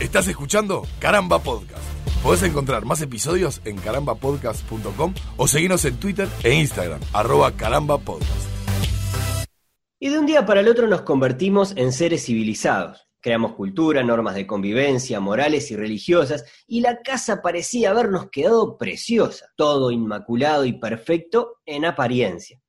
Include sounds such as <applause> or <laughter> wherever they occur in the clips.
Estás escuchando Caramba Podcast. Podés encontrar más episodios en carambapodcast.com o seguirnos en Twitter e Instagram, arroba carambapodcast. Y de un día para el otro nos convertimos en seres civilizados. Creamos cultura, normas de convivencia, morales y religiosas, y la casa parecía habernos quedado preciosa, todo inmaculado y perfecto en apariencia.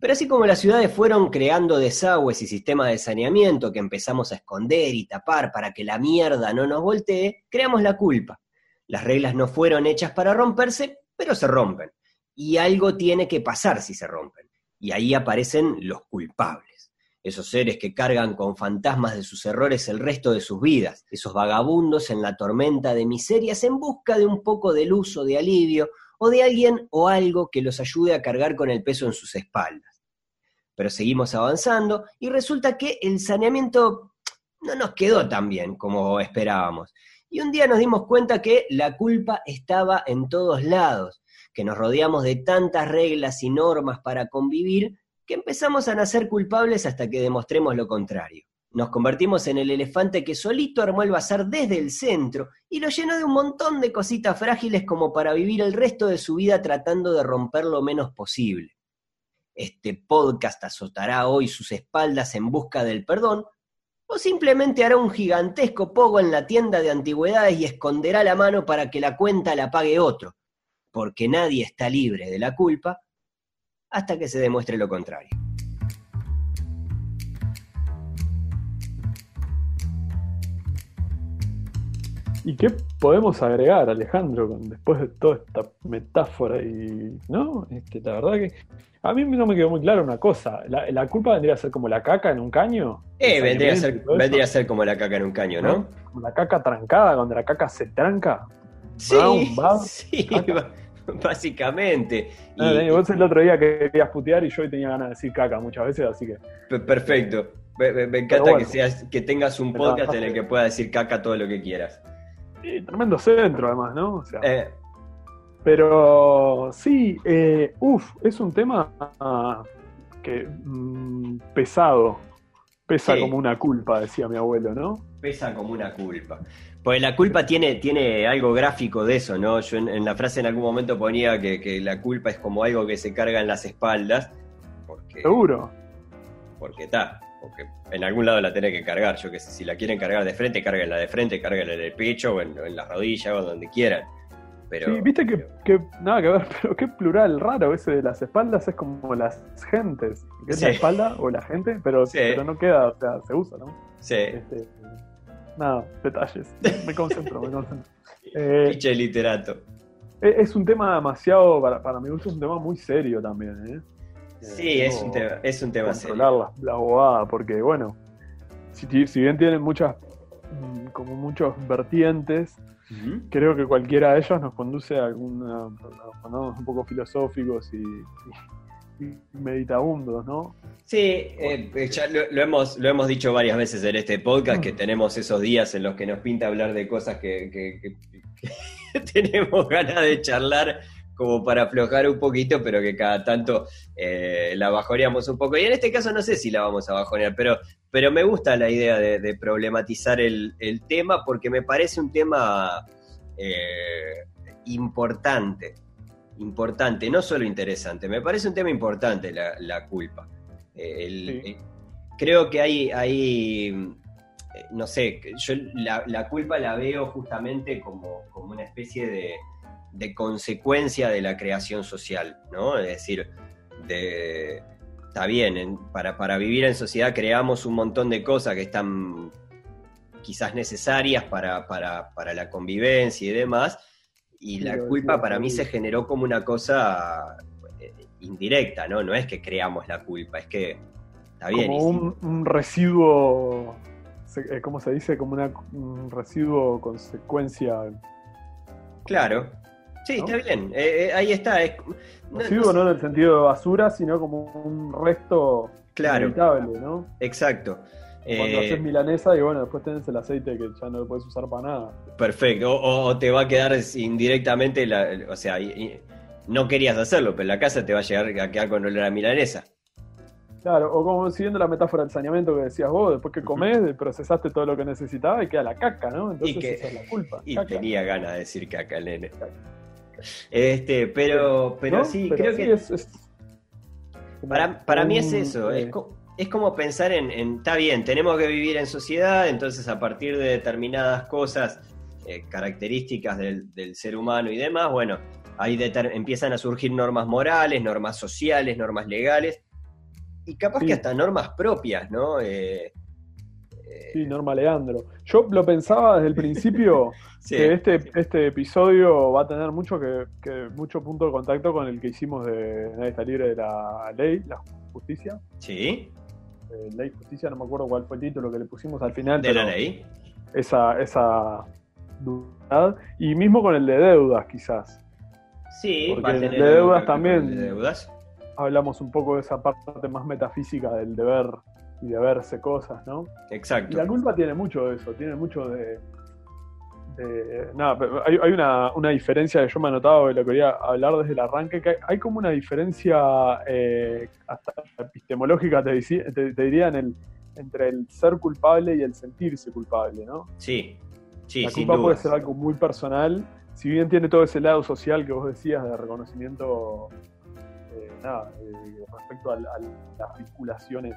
Pero así como las ciudades fueron creando desagües y sistemas de saneamiento que empezamos a esconder y tapar para que la mierda no nos voltee, creamos la culpa. Las reglas no fueron hechas para romperse, pero se rompen. Y algo tiene que pasar si se rompen. Y ahí aparecen los culpables. Esos seres que cargan con fantasmas de sus errores el resto de sus vidas. Esos vagabundos en la tormenta de miserias en busca de un poco de luz o de alivio, o de alguien o algo que los ayude a cargar con el peso en sus espaldas pero seguimos avanzando y resulta que el saneamiento no nos quedó tan bien como esperábamos. Y un día nos dimos cuenta que la culpa estaba en todos lados, que nos rodeamos de tantas reglas y normas para convivir que empezamos a nacer culpables hasta que demostremos lo contrario. Nos convertimos en el elefante que solito armó el bazar desde el centro y lo llenó de un montón de cositas frágiles como para vivir el resto de su vida tratando de romper lo menos posible este podcast azotará hoy sus espaldas en busca del perdón, o simplemente hará un gigantesco pogo en la tienda de antigüedades y esconderá la mano para que la cuenta la pague otro, porque nadie está libre de la culpa hasta que se demuestre lo contrario. ¿Y qué podemos agregar, Alejandro, después de toda esta metáfora? Y, ¿no? Este, la verdad que a mí no me quedó muy claro una cosa. ¿La, culpa vendría a ser como la caca en un caño? Eh, vendría a, ser, vendría a ser como la caca en un caño, ¿no? Como la caca trancada, cuando la caca se tranca. Sí, <laughs> sí básicamente. Y, vos el otro día querías putear y yo hoy tenía ganas de decir caca muchas veces, así que... Perfecto. Me, encanta que, seas, que tengas un podcast en el que puedas decir caca todo lo que quieras. Y tremendo centro, además, ¿no? Eh. Pero sí, eh, uff, es un tema que mm, pesado. Pesa como una culpa, decía mi abuelo, ¿no? Pesa como una culpa. Pues la culpa tiene, tiene algo gráfico de eso, ¿no? Yo en, la frase en algún momento ponía que, la culpa es como algo que se carga en las espaldas. Porque, Seguro. Porque está porque en algún lado la tenés que cargar. Yo que sé, si la quieren cargar de frente, carguenla de frente, carguenla en el pecho o en, en las rodillas o donde quieran. Pero, sí, viste que, nada que ver, <laughs> pero qué plural raro ese de las espaldas, es como las gentes. es la espalda o la gente, pero, pero no queda, o sea, se usa, ¿no? Sí. Este, nada, detalles. Me concentro, me concentro. <laughs> Eh, literato. E, es un tema demasiado, para, para mi gusto, es un tema muy serio también, ¿eh? Sí, es un tema, es un tema controlar La, la abogada, porque bueno, si, si bien tienen muchas, mm, como muchos vertientes, creo que cualquiera de ellos nos conduce a alguna, nos un poco filosóficos y, meditabundos, ¿no? Sí, eh, ya lo, hemos, lo hemos dicho varias veces en este podcast, que tenemos esos días en los que nos pinta hablar de cosas que, que <laughs> tenemos ganas de charlar como para aflojar un poquito, pero que cada tanto eh, la bajoneamos un poco. Y en este caso no sé si la vamos a bajonear, pero, pero me gusta la idea de, problematizar el, tema porque me parece un tema eh, importante, importante, no solo interesante, me parece un tema importante la, culpa. Eh, creo que hay, hay no sé, yo la, culpa la veo justamente como, como una especie de de consecuencia de la creación social, ¿no? Es decir, de, está bien, para, para, vivir en sociedad creamos un montón de cosas que están quizás necesarias para, la convivencia y demás, y la culpa para mí se generó como una cosa eh, indirecta, ¿no? No es que creamos la culpa, es que está bien. Como un, un, residuo, eh, ¿cómo se dice? Como una, un residuo consecuencia. Claro, Sí, está bien. Eh, eh, ahí está. Es, no, no, en el sentido de basura, sino como un resto claro, inevitable, ¿no? Exacto. Cuando haces eh, milanesa y bueno, después tenés el aceite que ya no lo puedes usar para nada. Perfecto. O, te va a quedar indirectamente, la, o sea, no querías hacerlo, pero la casa te va a llegar a quedar con olor a milanesa. Claro, o como siguiendo la metáfora del saneamiento que decías vos, después que comés, procesaste todo lo que necesitabas y queda la caca, ¿no? Entonces Y que- esa es la culpa. Y caca. tenía ganas de decir caca nene. Este, pero, pero ¿No? sí, Pero creo sí, que es- es como para, para mí es eso. eh, Es, co- es como pensar en, en, está bien, tenemos que vivir en sociedad, entonces a partir de determinadas cosas, eh, características del, del ser humano y demás, bueno, ahí empiezan a surgir normas morales, normas sociales, normas legales, y capaz Sí. que hasta normas propias, ¿no? Eh, eh, Sí, Norma Leandro. Yo lo pensaba desde el principio <laughs> sí. que este, este episodio va a tener mucho que, que mucho punto de contacto con el que hicimos de Nadie está libre de la ley, la justicia. Sí, Eh, ley justicia, no me acuerdo cuál fue el título que le pusimos al final. de la ley. Esa, esa duda. Y mismo con el de deudas, quizás. Sí, Porque va a de tener deudas que ver con también. el de deudas. Hablamos un poco de esa parte más metafísica del deber y de verse cosas, ¿no? Y Exacto. la culpa tiene mucho de eso, tiene mucho de. de- nada, pero hay, hay una, una diferencia que yo me he notado y lo quería hablar desde el arranque, que hay, hay como una diferencia eh, hasta epistemológica, te, te- te diría, en el, entre el ser culpable y el sentirse culpable, ¿no? Sí, sí, la sin culpa puede ser algo muy personal, si bien tiene todo ese lado social que vos decías de reconocimiento, nada, eh, respecto a, las vinculaciones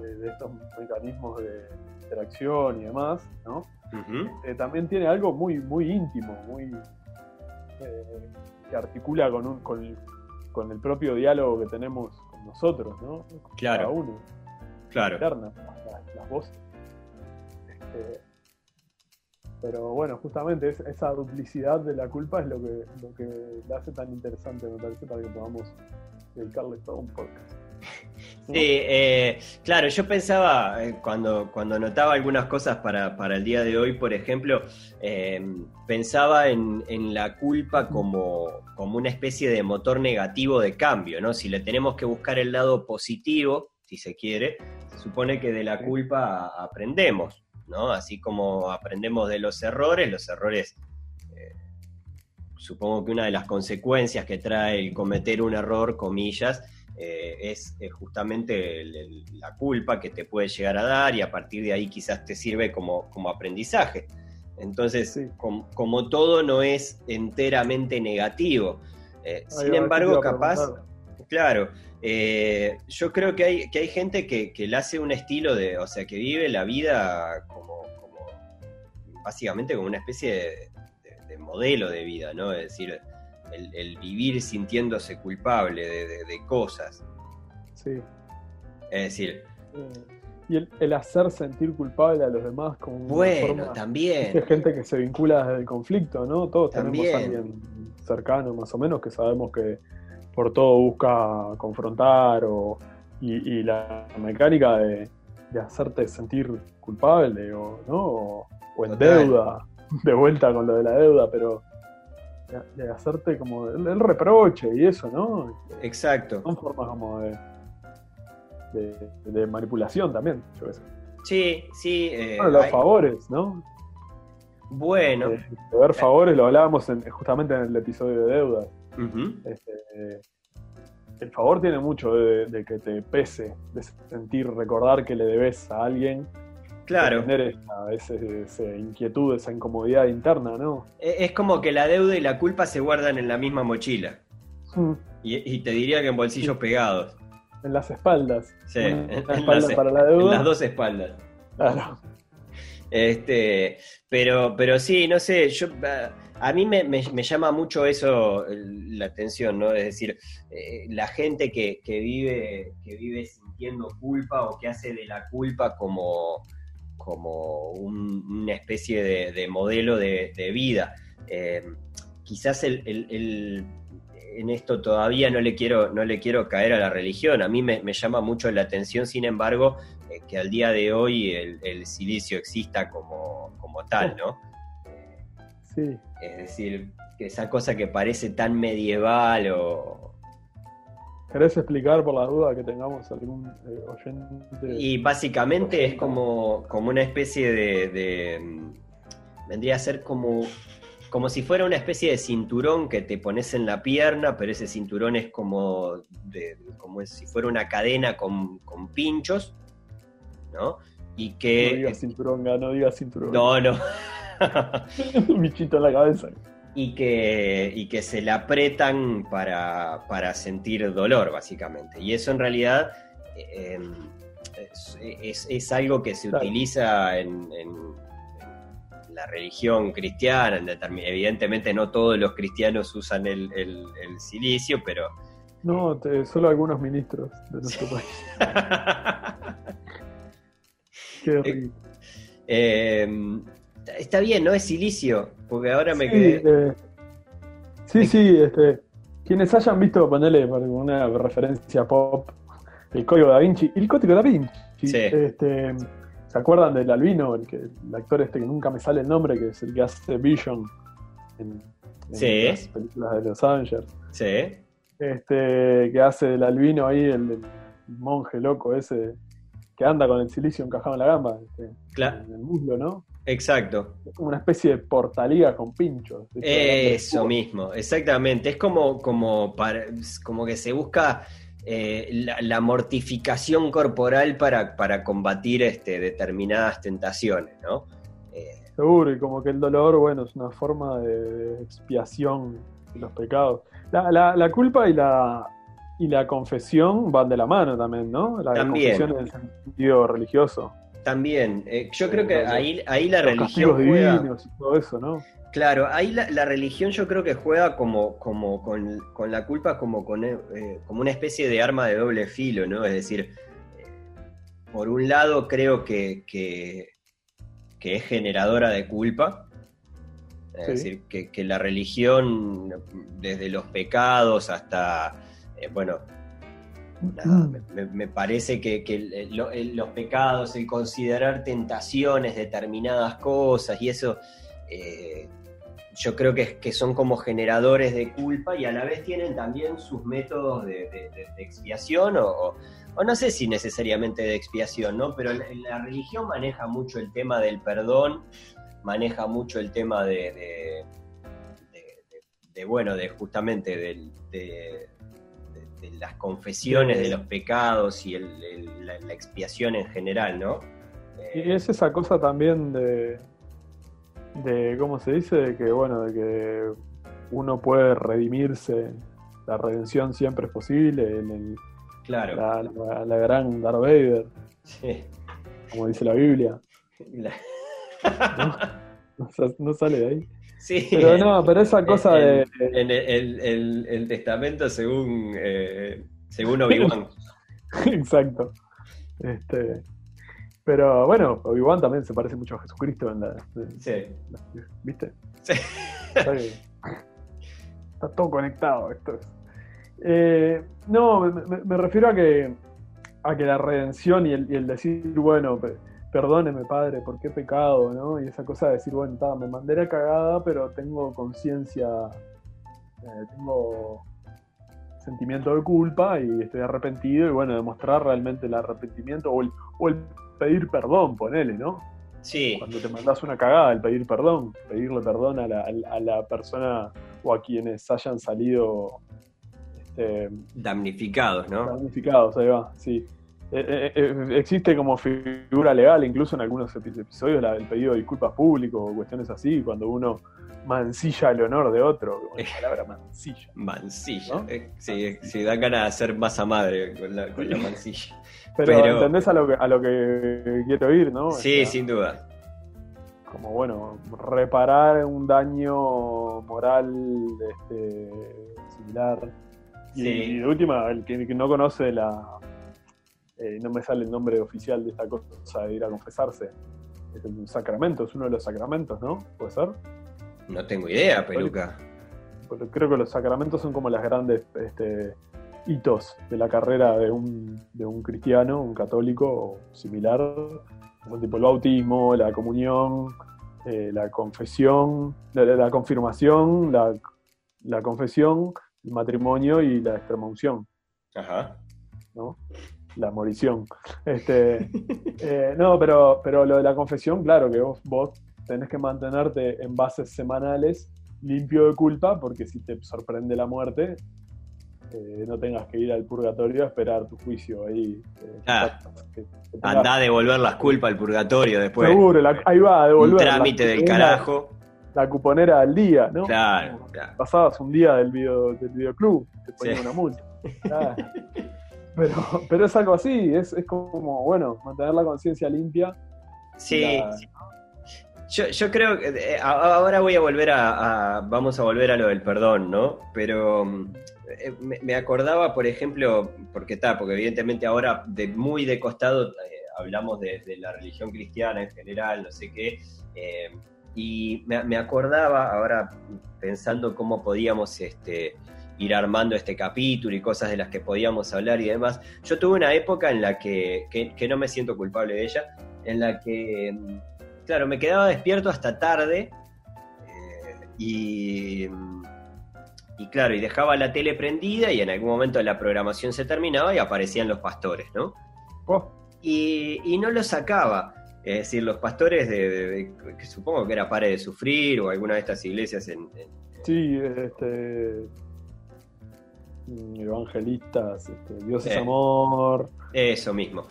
de, de estos mecanismos de interacción y demás, ¿no? Eh, también tiene algo muy, muy íntimo, muy eh, que articula con, un, con, con el propio diálogo que tenemos con nosotros, ¿no? Con Claro. Cada uno Claro. internas, las, las voces. Este, pero bueno, justamente es- esa duplicidad de la culpa es lo que, lo que la hace tan interesante, me parece, para que podamos dedicarle todo un podcast. Sí, eh, claro, yo pensaba, eh, cuando, cuando anotaba algunas cosas para, para el día de hoy, por ejemplo, eh, pensaba en, en la culpa como, como una especie de motor negativo de cambio, ¿no? Si le tenemos que buscar el lado positivo, si se quiere, se supone que de la culpa aprendemos, ¿no? Así como aprendemos de los errores, los errores supongo que una de las consecuencias que trae el cometer un error, comillas, eh, es, eh, justamente el- el- la culpa que te puede llegar a dar y a partir de ahí quizás te sirve como, como aprendizaje. Entonces, Sí. com- como todo no es enteramente negativo. Eh, sin embargo, capaz. Claro, eh, yo creo que hay, que hay gente que, que le hace un estilo de, o sea, que vive la vida como, como básicamente como una especie de modelo de vida, ¿no? Es decir, el, el vivir sintiéndose culpable de, de- de cosas. Sí. Es decir, y el, el hacer sentir culpable a los demás como una bueno, forma- también, gente que se vincula desde el conflicto, ¿no? Todos También. tenemos a alguien cercano, más o menos, que sabemos que por todo busca confrontar o, y, y la mecánica de, de hacerte sentir culpable o, ¿no? o, o en Total. deuda, <laughs> de vuelta con lo de la deuda, pero de, de hacerte como el, el reproche y eso, ¿no? exacto. Son formas como de, de, de manipulación también, yo sé. Sí, sí. eh, Bueno, los hay- favores, ¿no? bueno, Eh, de ver favores lo hablábamos en- justamente en el episodio de deuda. Este, eh, el favor tiene mucho de, de que te pese, de sentir, recordar que le debes a alguien, claro. tener esa, ese- esa inquietud, esa incomodidad interna, ¿no? E- Es como que la deuda y la culpa se guardan en la misma mochila. Mm, Y, y te diría que en bolsillos pegados. En las espaldas. Sí, en- en espalda las- para la En deuda. las dos espaldas. Claro. Este, pero, pero sí, no sé, yo a- mí me, me- me llama mucho eso la atención, ¿no? Es decir, eh, la gente que, que vive, que vive sintiendo culpa o que hace de la culpa como, como un- una especie de, de modelo de, de vida. Eh, quizás el, el- el- en esto todavía no le quiero, no le quiero caer a la religión. A mí me, me llama mucho la atención, sin embargo, eh, que al día de hoy el, el silicio exista como, como tal, ¿no? Sí. Es decir, que esa cosa que parece tan medieval o... ¿Querés explicar por la duda que tengamos algún eh, oyente? Y básicamente es como, como una especie de, de, mm, Vendría a ser como como si fuera una especie de cinturón que te pones en la pierna, pero ese cinturón es como, de, como si fuera una cadena con, con pinchos, ¿no? Y que... No digas cinturón, no digas cinturón. No, no. <laughs> Un bichito en la cabeza. Y que, y que se le apretan para, para sentir dolor, básicamente. Y eso en realidad eh, es, es- es algo que se Claro. utiliza en, en- en la religión cristiana. en evidentemente no todos los cristianos usan el, el- el silicio, pero... No, te- solo algunos ministros de nuestro país. <laughs> Qué horrible. Eh, está bien, ¿no? Es silicio, porque ahora me Sí, quedé... eh, sí, sí, este, quienes hayan visto, ponerle una referencia pop, el código da Vinci, el código da Vinci, Sí. este, ¿se acuerdan del albino, el, que, el actor este que nunca me sale el nombre, que es el que hace Vision en, en Sí. las películas de Los Avengers? Sí, Este, que hace del albino ahí, el, monje loco ese, que anda con el silicio encajado en la gamba, este, claro, en el muslo, ¿no? Exacto. Una especie de portaliga con pinchos. Eso mismo, exactamente. Es como, como, para, como que se busca eh, la, la mortificación corporal para, para combatir este, determinadas tentaciones, ¿no? Eh, Seguro, y como que el dolor, bueno, es una forma de expiación de los pecados. La, la- la culpa y la, y la confesión van de la mano también, ¿no? La También. confesión en el sentido religioso. También, eh, yo creo que ahí, ahí la Los religión juega. y todo eso, ¿no? Claro, ahí la, la religión yo creo que juega como, como con, con la culpa como, con, eh, como una especie de arma de doble filo, ¿no? Es decir, por un lado creo que, que, que es generadora de culpa, es Sí. decir, que, que la religión, desde los pecados hasta, eh, bueno, nada, me, parece que, que el- lo- el- los pecados, el considerar tentaciones, determinadas cosas y eso, eh, yo creo que, que son como generadores de culpa y a la vez tienen también sus métodos de, de- de- de expiación o, o- o no sé si necesariamente de expiación, ¿no? Pero la, la religión maneja mucho el tema del perdón, maneja mucho el tema de, bueno, de justamente del- de, las confesiones de los pecados y el- el- la, la expiación en general, ¿no? Eh, Y es esa cosa también de, de ¿cómo se dice? De que, bueno, de que uno puede redimirse, la redención siempre es posible, en el- claro. la, la- la gran Darth Vader, Sí. como dice la Biblia. <laughs> No, no sale de ahí. Sí. Pero no, pero esa <laughs> cosa de... En el, el- el- testamento según, eh, según Obi-Wan. <laughs> Exacto. Este, pero bueno, Obi-Wan también se parece mucho a Jesucristo en la... Sí. ¿Viste? Sí. Está, todo conectado esto. es. Eh, no, me, me- refiero a que a que la redención y el, y el decir, bueno, perdóneme padre, ¿por qué he pecado? ¿no? Y esa cosa de decir, bueno, ta, me mandé la cagada, pero tengo conciencia, eh, tengo sentimiento de culpa y estoy arrepentido y bueno, demostrar realmente el arrepentimiento o el, o el pedir perdón, ponele, ¿no? Sí. Cuando te mandas una cagada, el pedir perdón, pedirle perdón a la, a la persona o a quienes hayan salido este, Damnificados, ¿no? damnificados, ahí va, sí. Eh, eh, eh, existe como figura legal, incluso en algunos epi- episodios, la- el pedido de disculpas público o cuestiones así, cuando uno mancilla el honor de otro, como la palabra mancilla. Mancilla. ¿No? Eh, Sí, sí, dan ganas de hacer masa madre con la, con la mancilla. <laughs> Pero, Pero- ¿entendés a lo, que, a lo que quiero ir, no? O Sí, sea, sin duda. como bueno, reparar un daño moral este, similar. Y, Sí. y de última, el que no conoce la. Eh, no me sale el nombre oficial de esta cosa de ir a confesarse. Es un sacramento, es uno de los sacramentos, ¿no? ¿Puede ser? No tengo idea, peluca. Porque creo que los sacramentos son como las grandes este, hitos de la carrera de un, de un cristiano, un católico o similar, como tipo el bautismo, la comunión, eh, la confesión, la confirmación, la, la confesión, el matrimonio y la extremaunción, Ajá. ¿no? La morición. Este, eh, no, pero, pero lo de la confesión, claro que vos, vos tenés que mantenerte en bases semanales limpio de culpa, porque si te sorprende la muerte, eh, no tengas que ir al purgatorio a esperar tu juicio ahí. Eh, ah, Andá a devolver las culpas al purgatorio después. Seguro, ahí va a devolver. Un trámite del carajo. La cuponera al día, ¿no? Claro, Pasabas un día del, video, del videoclub, te ponían una multa. <laughs> Pero, <laughs> pero es algo así, es, es como, bueno, mantener la conciencia limpia. Sí, Yo, yo, creo que eh, ahora voy a volver a, vamos a volver a lo del perdón, ¿no? Pero eh, me, acordaba, por ejemplo, porque está, porque evidentemente ahora de muy de costado eh, hablamos de, la religión cristiana en general, no sé qué, y me, me, acordaba ahora pensando cómo podíamos este, ir armando este capítulo y cosas de las que podíamos hablar y demás. Yo tuve una época en la que, que, no me siento culpable de ella, en la que, claro, me quedaba despierto hasta tarde eh, y, y, claro, y dejaba la tele prendida y en algún momento la programación se terminaba y aparecían los pastores, ¿no? Oh. Y, y, no lo sacaba. Es decir, los pastores de, que supongo que era Pare de Sufrir o alguna de estas iglesias en, en Sí, este, evangelistas, este, Dios es amor. Eso mismo.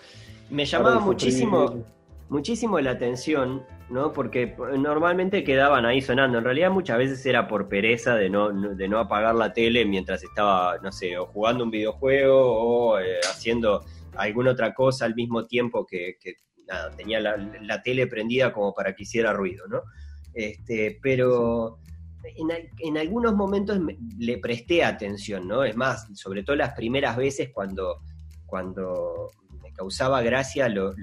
Me llamaba muchísimo, muchísimo la atención, ¿no? Porque normalmente quedaban ahí sonando. En realidad muchas veces era por pereza de no, de no apagar la tele mientras estaba, no sé, o jugando un videojuego o eh, haciendo alguna otra cosa al mismo tiempo que, nada, tenía la, la, tele prendida como para que hiciera ruido, ¿no? Este, pero en, algunos momentos le presté atención, ¿no? Es más, sobre todo las primeras veces cuando, cuando me causaba gracia lo,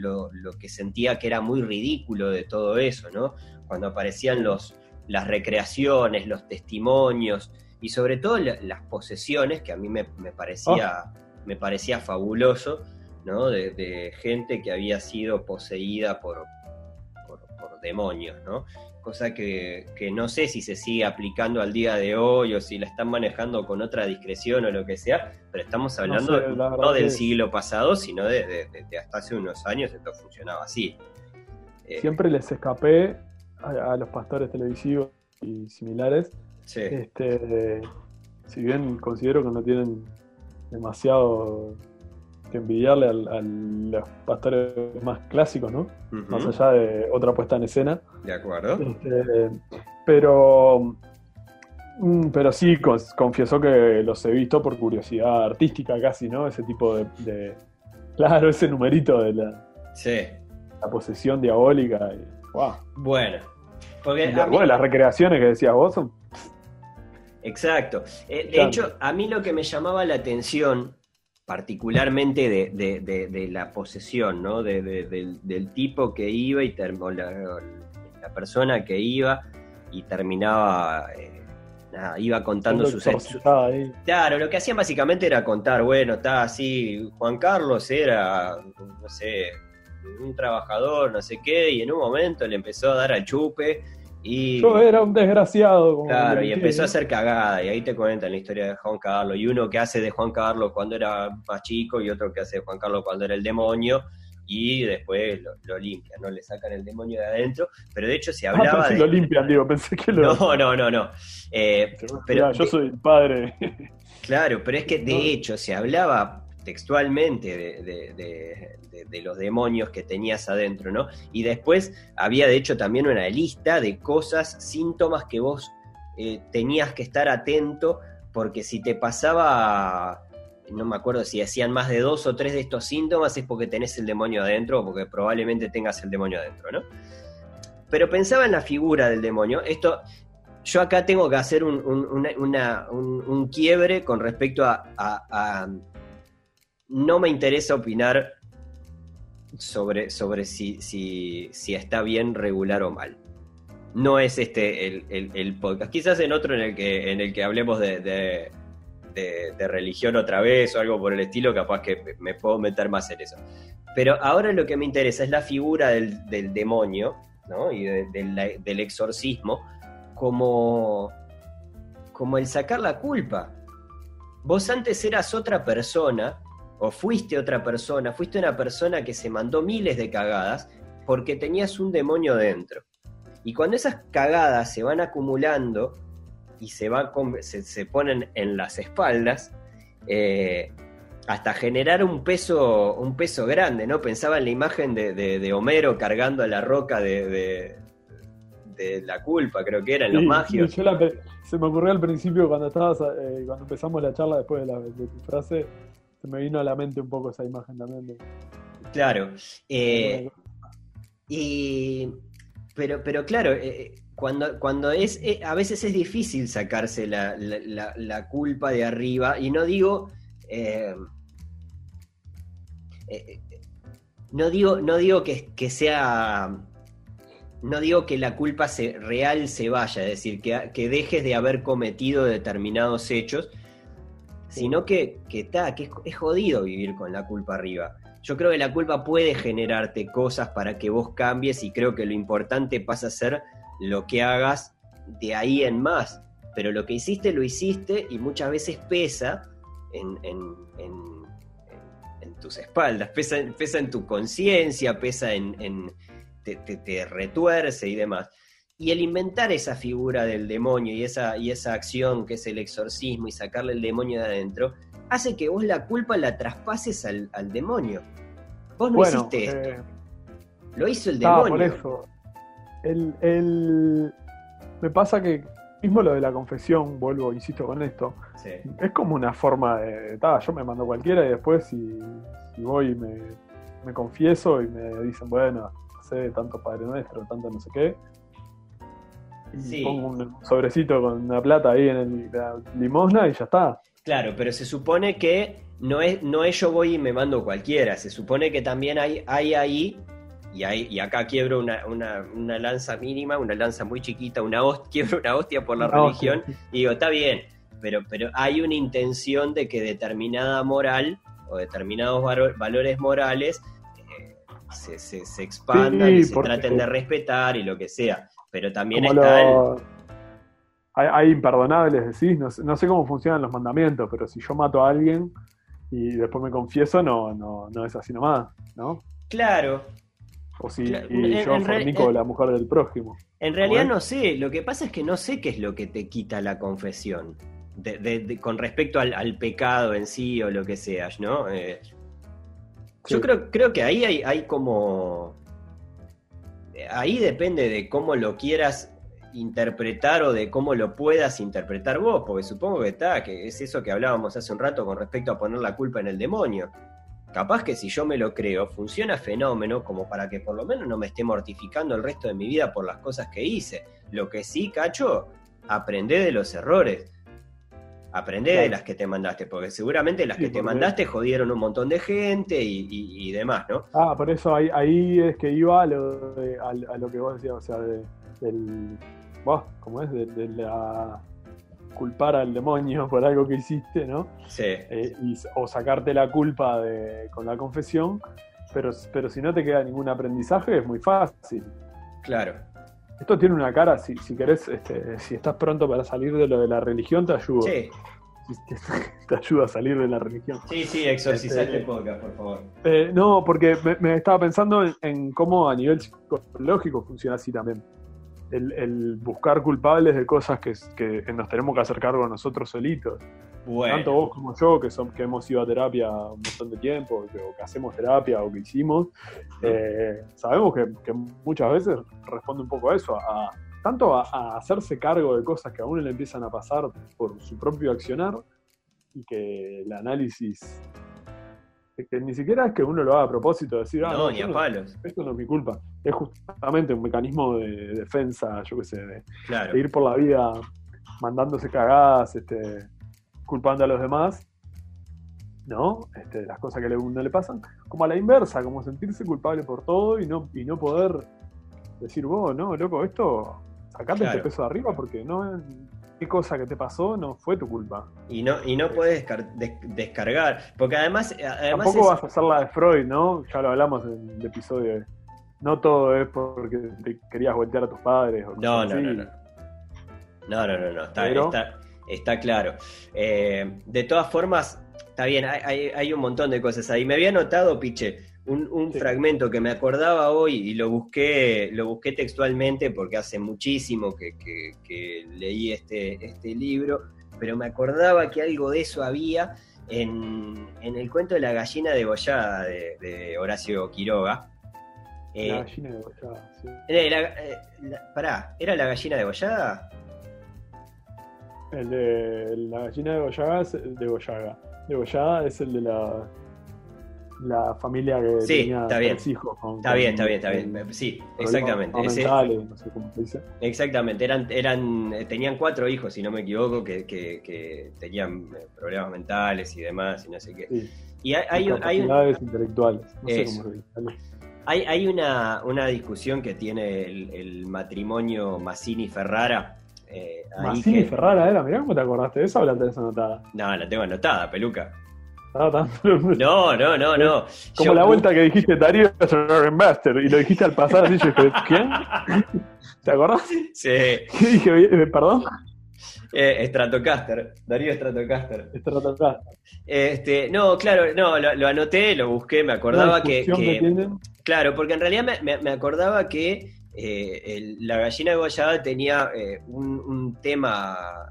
que sentía que era muy ridículo de todo eso, ¿no? Cuando aparecían los, las recreaciones, los testimonios y sobre todo las posesiones, que a mí me, parecía, oh. me parecía fabuloso, ¿no? De, gente que había sido poseída por demonios, ¿no? Cosa que, no sé si se sigue aplicando al día de hoy o si la están manejando con otra discreción o lo que sea, pero estamos hablando no, del siglo pasado, sino de, hasta hace unos años esto funcionaba así. Eh, Siempre les escapé a, los pastores televisivos y similares. Este, si bien considero que no tienen demasiado que envidiarle a los pastores más clásicos, ¿no? Más allá de otra puesta en escena. De acuerdo. Este, pero, mm, pero sí, confieso que los he visto por curiosidad artística casi, ¿no? Ese tipo de... claro, ese numerito de la, sí. la posesión diabólica. Bueno. Porque bueno, las recreaciones que decías vos son... Exacto. Eh, de hecho, a mí lo que me llamaba la atención particularmente de, la posesión, ¿no? del, tipo que iba y la, la, persona que iba y terminaba, eh, iba contando sus hechos. Claro, lo que hacían básicamente era contar, bueno, está así, Juan Carlos era, no sé, un trabajador, no sé qué, y en un momento le empezó a dar al chupe y, Yo era un desgraciado. claro, y empezó a hacer cagada, y ahí te cuentan la historia de Juan Carlos, y uno que hace de Juan Carlos cuando era más chico, y otro que hace de Juan Carlos cuando era el demonio, y después lo, limpian, ¿no? Le sacan el demonio de adentro, pero de hecho se ah, hablaba de... lo limpian, digo, pensé que lo... No, no, no, no. Eh, pero, yo soy el padre. Claro, pero es que de hecho se hablaba textualmente de, los demonios que tenías adentro, ¿no? Y después había de hecho también una lista de cosas, síntomas que vos eh, tenías que estar atento, porque si te pasaba, no me acuerdo si hacían más de dos o tres de estos síntomas, es porque tenés el demonio adentro o porque probablemente tengas el demonio adentro, ¿no? Pero pensaba en la figura del demonio. Esto, yo acá tengo que hacer un, quiebre con respecto a, no me interesa opinar sobre, sobre si, si, está bien regular o mal. No es este el, podcast. Quizás en otro en el que, en el que hablemos de, religión otra vez o algo por el estilo, capaz que me puedo meter más en eso. Pero ahora lo que me interesa es la figura del, demonio y del exorcismo como, como el sacar la culpa. Vos antes eras otra persona o fuiste otra persona, fuiste una persona que se mandó miles de cagadas porque tenías un demonio dentro. Y cuando esas cagadas se van acumulando, y se, va se, ponen en las espaldas. Eh, hasta generar un peso, un peso grande, ¿no? Pensaba en la imagen de, Homero cargando a la roca de, de, la culpa, creo que era, en los magios. se me ocurrió al principio cuando estabas, eh, cuando empezamos la charla después de, tu frase, se me vino a la mente un poco esa imagen también. Claro. Eh, y, pero, pero claro, eh, cuando, cuando es, a veces es difícil sacarse la, la, culpa de arriba, y no digo eh, no digo, no digo que, sea. No digo que la culpa se, real se vaya, es decir, que, que dejes de haber cometido determinados hechos, sino que, que, que es, jodido vivir con la culpa arriba. Yo creo que la culpa puede generarte cosas para que vos cambies y creo que lo importante pasa a ser lo que hagas de ahí en más. Pero lo que hiciste, lo hiciste y muchas veces pesa en tus espaldas, pesa, pesa en tu conciencia, pesa en... te, retuerce y demás. Y el inventar esa figura del demonio y esa, y esa acción que es el exorcismo y sacarle el demonio de adentro, hace que vos la culpa la traspases al, demonio. Vos no hiciste esto. Eh, lo hizo el demonio. por eso. El, Me pasa que mismo lo de la confesión, vuelvo, insisto con esto, es como una forma de, yo me mando cualquiera y después si, voy y me, confieso y me dicen, bueno, sé tanto Padre Nuestro, tanto no sé qué, y pongo un sobrecito con una plata ahí en el, la limosna y ya está. Claro, pero se supone que no es, no es yo voy y me mando cualquiera, se supone que también hay, hay ahí y, y acá quiebro una, una, lanza mínima, una lanza muy chiquita, una hostia, <laughs> quiebro una hostia por la religión, y digo, está bien, pero, pero hay una intención de que determinada moral o determinados valores morales eh, se, se, expandan y se traten de respetar y lo que sea. Pero también está hay, imperdonables, decís, no, no, sé cómo funcionan los mandamientos, pero si yo mato a alguien y después me confieso, no, no, no es así nomás, ¿no? Claro, o si yo fornico la mujer del prójimo. En realidad no sé, lo que pasa es que no sé qué es lo que te quita la confesión. con respecto al, pecado en sí o lo que seas, ¿no? Eh, yo creo, creo que ahí hay, hay como. Ahí depende de cómo lo quieras interpretar o de cómo lo puedas interpretar vos, porque supongo que está, que es eso que hablábamos hace un rato con respecto a poner la culpa en el demonio. Capaz que si yo me lo creo, funciona fenómeno como para que por lo menos no me esté mortificando el resto de mi vida por las cosas que hice. Lo que sí, cacho, aprende de los errores. Aprende de las que te mandaste, porque seguramente las que te mandaste jodieron un montón de gente y, demás, ¿no? Ah, por eso ahí, ahí es que iba a lo, a, lo que vos decías, o sea, del. ¿Cómo es? de la culpar al demonio por algo que hiciste, ¿no? Sí. Eh, o sacarte la culpa de, con la confesión, pero, pero si no te queda ningún aprendizaje es muy fácil. Claro. Esto tiene una cara, si, si querés, este, si estás pronto para salir de lo de la religión, te ayudo. Sí. Te, <laughs> ayuda a salir de la religión. Sí, sí, exorcizar este, podcast, por favor. Eh, no, porque me, estaba pensando en, cómo a nivel psicológico funciona así también el, buscar culpables de cosas que, que, nos tenemos que hacer cargo nosotros solitos. Tanto vos como yo, que, son, que hemos ido a terapia un montón de tiempo, o que hacemos terapia o que hicimos, eh, sabemos que, muchas veces responde un poco a eso, a, tanto a, hacerse cargo de cosas que a uno le empiezan a pasar por su propio accionar y que el análisis que ni siquiera es que uno lo haga a propósito, de decir, ah, no, ni a palos. esto no es mi culpa. Es justamente un mecanismo de defensa, yo qué sé, de, ir por la vida mandándose cagadas, este, culpando a los demás, ¿no? Este, las cosas que a uno le pasan, como a la inversa, como sentirse culpable por todo y no, y no poder decir, vos, no, loco, esto, sacate este peso de arriba porque no, qué cosa que te pasó no fue tu culpa. Y no, y no puedes descargar, porque además... Eh, además Tampoco vas a hacer la de Freud, ¿no? Ya lo hablamos en el episodio. No todo es porque te querías voltear a tus padres. O no, no, no, no, no. No, no, Está, está, claro. Eh, de todas formas, está bien, hay, hay, un montón de cosas ahí. Me había notado, Piche, un, fragmento que me acordaba hoy y lo busqué, lo busqué textualmente porque hace muchísimo que, leí este, este libro, pero me acordaba que algo de eso había en, el cuento de la gallina degollada de, de Horacio Quiroga. La eh, gallina degollada, sí. Eh, pará, ¿era la gallina degollada? El de la gallina degollada es de Goyaga. Degollada es el de la la familia que tenía está bien. hijos. está bien, está bien, está bien. Sí, exactamente. no sé cómo se dice. Exactamente, eran, eran, tenían cuatro hijos, si no me equivoco, que, que, tenían eh, problemas mentales y demás, y no sé qué. Y hay, hay, hay intelectuales, no sé cómo se dice. Hay, hay una, una, discusión que tiene el, matrimonio Massini-Ferrara. Eh, Massini Ferrara era, mirá cómo te acordaste de eso o la tenés anotada. No, la tengo anotada, peluca. No, no, no, no. Como la vuelta que dijiste Darío Master y lo dijiste al pasar así, yo dije, ¿quién? <laughs> ¿Te acordás? Sí. <laughs> ¿Qué dije? Eh, ¿Perdón? Eh, Stratocaster, Darío Stratocaster. Stratocaster. Este, no, claro, no, lo, anoté, lo busqué, me acordaba que, Claro, porque en realidad me, acordaba que eh, la gallina de Goyada tenía eh, un, un, tema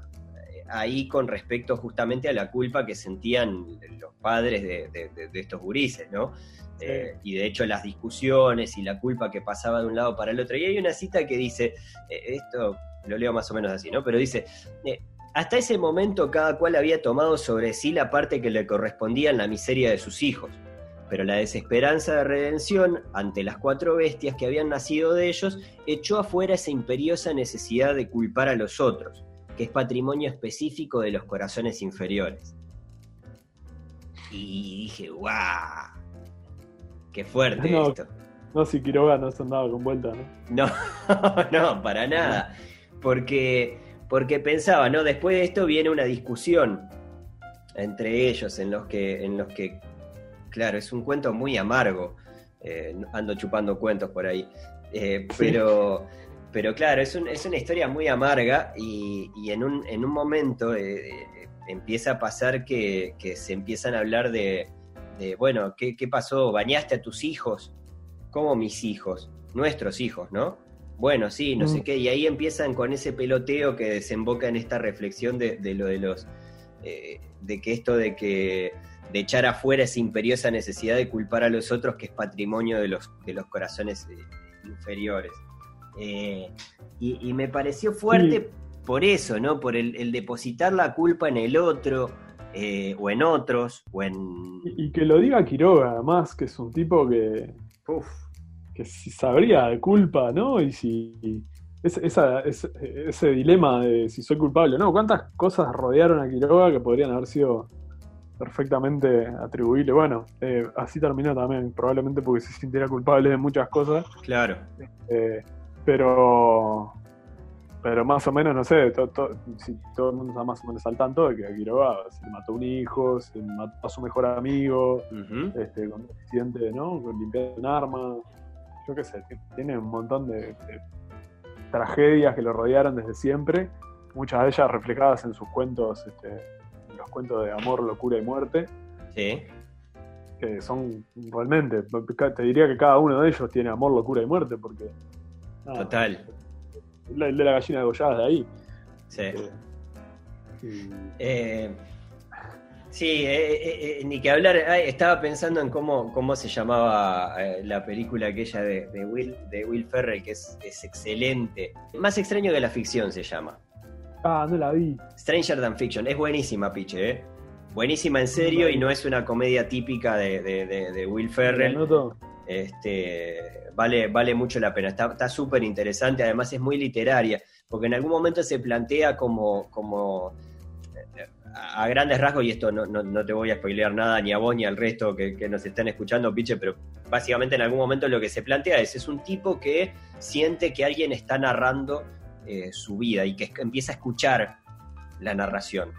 ahí con respecto justamente a la culpa que sentían los padres de, estos gurises, ¿no? Eh, y de hecho las discusiones y la culpa que pasaba de un lado para el otro. Y hay una cita que dice, eh, esto lo leo más o menos así, ¿no? Pero dice, eh, hasta ese momento cada cual había tomado sobre sí la parte que le correspondía en la miseria de sus hijos, pero la desesperanza de redención ante las cuatro bestias que habían nacido de ellos echó afuera esa imperiosa necesidad de culpar a los otros que es patrimonio específico de los corazones inferiores. Y dije, ¡guau! ¡Qué fuerte esto! No, si Quiroga no se andaba con vuelta, ¿no? No, <laughs> no, para nada. Porque, porque pensaba, ¿no? Después de esto viene una discusión entre ellos en los que, en los que claro, es un cuento muy amargo. Eh, ando chupando cuentos por ahí. Eh, pero, pero claro, es, es una historia muy amarga y, en, un, en, un, momento eh, empieza a pasar que, se empiezan a hablar de, bueno, ¿qué, pasó? ¿Bañaste a tus hijos? ¿Cómo mis hijos? Nuestros hijos, ¿no? Bueno, sí, no sé mm. qué. Y ahí empiezan con ese peloteo que desemboca en esta reflexión de, lo de los... Eh, de que esto de que de echar afuera esa imperiosa necesidad de culpar a los otros que es patrimonio de los, de los corazones inferiores. Eh, y, me pareció fuerte por eso, ¿no? Por el, depositar la culpa en el otro, eh, o en otros, o en... Y, que lo diga Quiroga, además, que es un tipo que... Que si sabría de culpa, ¿no? Y si... ese dilema de si soy culpable o no, ¿cuántas cosas rodearon a Quiroga que podrían haber sido perfectamente atribuible. Bueno, eh, así terminó también, probablemente porque se sintiera culpable de muchas cosas. Claro. Pero pero más o menos, no sé, si todo el mundo está más o menos al tanto de que Quiroga se mató un hijo, se mató a su mejor amigo, este, con un accidente, ¿no? Con limpiar un arma, yo qué sé, tiene un montón de, tragedias que lo rodearon desde siempre, muchas de ellas reflejadas en sus cuentos, este, en los cuentos de amor, locura y muerte. Sí. Que son realmente, te diría que cada uno de ellos tiene amor, locura y muerte, porque Total. El de la gallina degollada de ahí. Sí. Eh, sí, eh, eh, ni que hablar. estaba pensando en cómo, cómo se llamaba la película aquella de, Will, de Will Ferrell, que es, excelente. Más extraño que la ficción se llama. Ah, no la vi. Stranger Than Fiction. Es buenísima, Piche, ¿eh? Buenísima en serio y no es una comedia típica de, de Will Ferrell. Este, vale, vale mucho la pena, está súper interesante, además es muy literaria, porque en algún momento se plantea como, como a grandes rasgos, y esto no, te voy a spoilear nada ni a vos ni al resto que, nos están escuchando, Piche, pero básicamente en algún momento lo que se plantea es, es un tipo que siente que alguien está narrando eh, su vida y que empieza a escuchar la narración.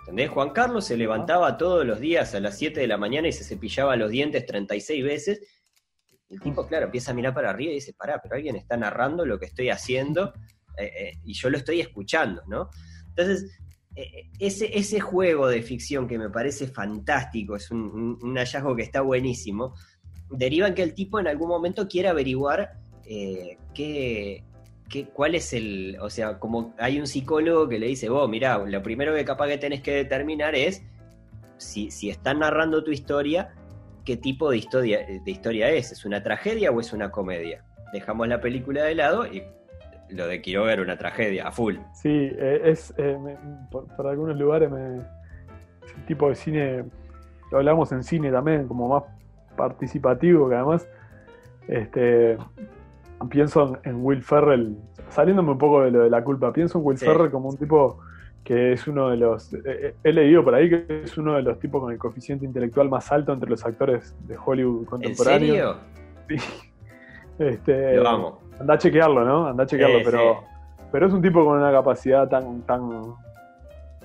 ¿Entendés? Juan Carlos se levantaba todos los días a las 7 de la mañana y se cepillaba los dientes 36 veces el tipo, claro, empieza a mirar para arriba y dice, pará, pero alguien está narrando lo que estoy haciendo eh, eh, y yo lo estoy escuchando, ¿no? Entonces, ese, ese juego de ficción que me parece fantástico, es un, hallazgo que está buenísimo, deriva en que el tipo en algún momento quiere averiguar eh, qué, qué- cuál es el. O sea, como hay un psicólogo que le dice, vos, mirá, lo primero que capaz que tenés que determinar es si, si están narrando tu historia, qué tipo de historia, de historia es. ¿Es una tragedia o es una comedia? Dejamos la película de lado y lo de Quiroga era una tragedia, a full. Sí, eh, es eh, me- por, por algunos lugares me, es el tipo de cine, lo hablamos en cine también, como más participativo, que además este, pienso en, en Will Ferrell, saliéndome un poco de lo de la culpa, pienso en Will Sí. Ferrell como un tipo que es uno de los, eh, eh, he leído por ahí que es uno de los tipos con el coeficiente intelectual más alto entre los actores de Hollywood ¿En contemporáneo. serio? <laughs> Este, Lo amo. Anda a chequearlo, ¿no? Anda a chequearlo, Sí, pero, sí. pero es un tipo con una capacidad tan, tan,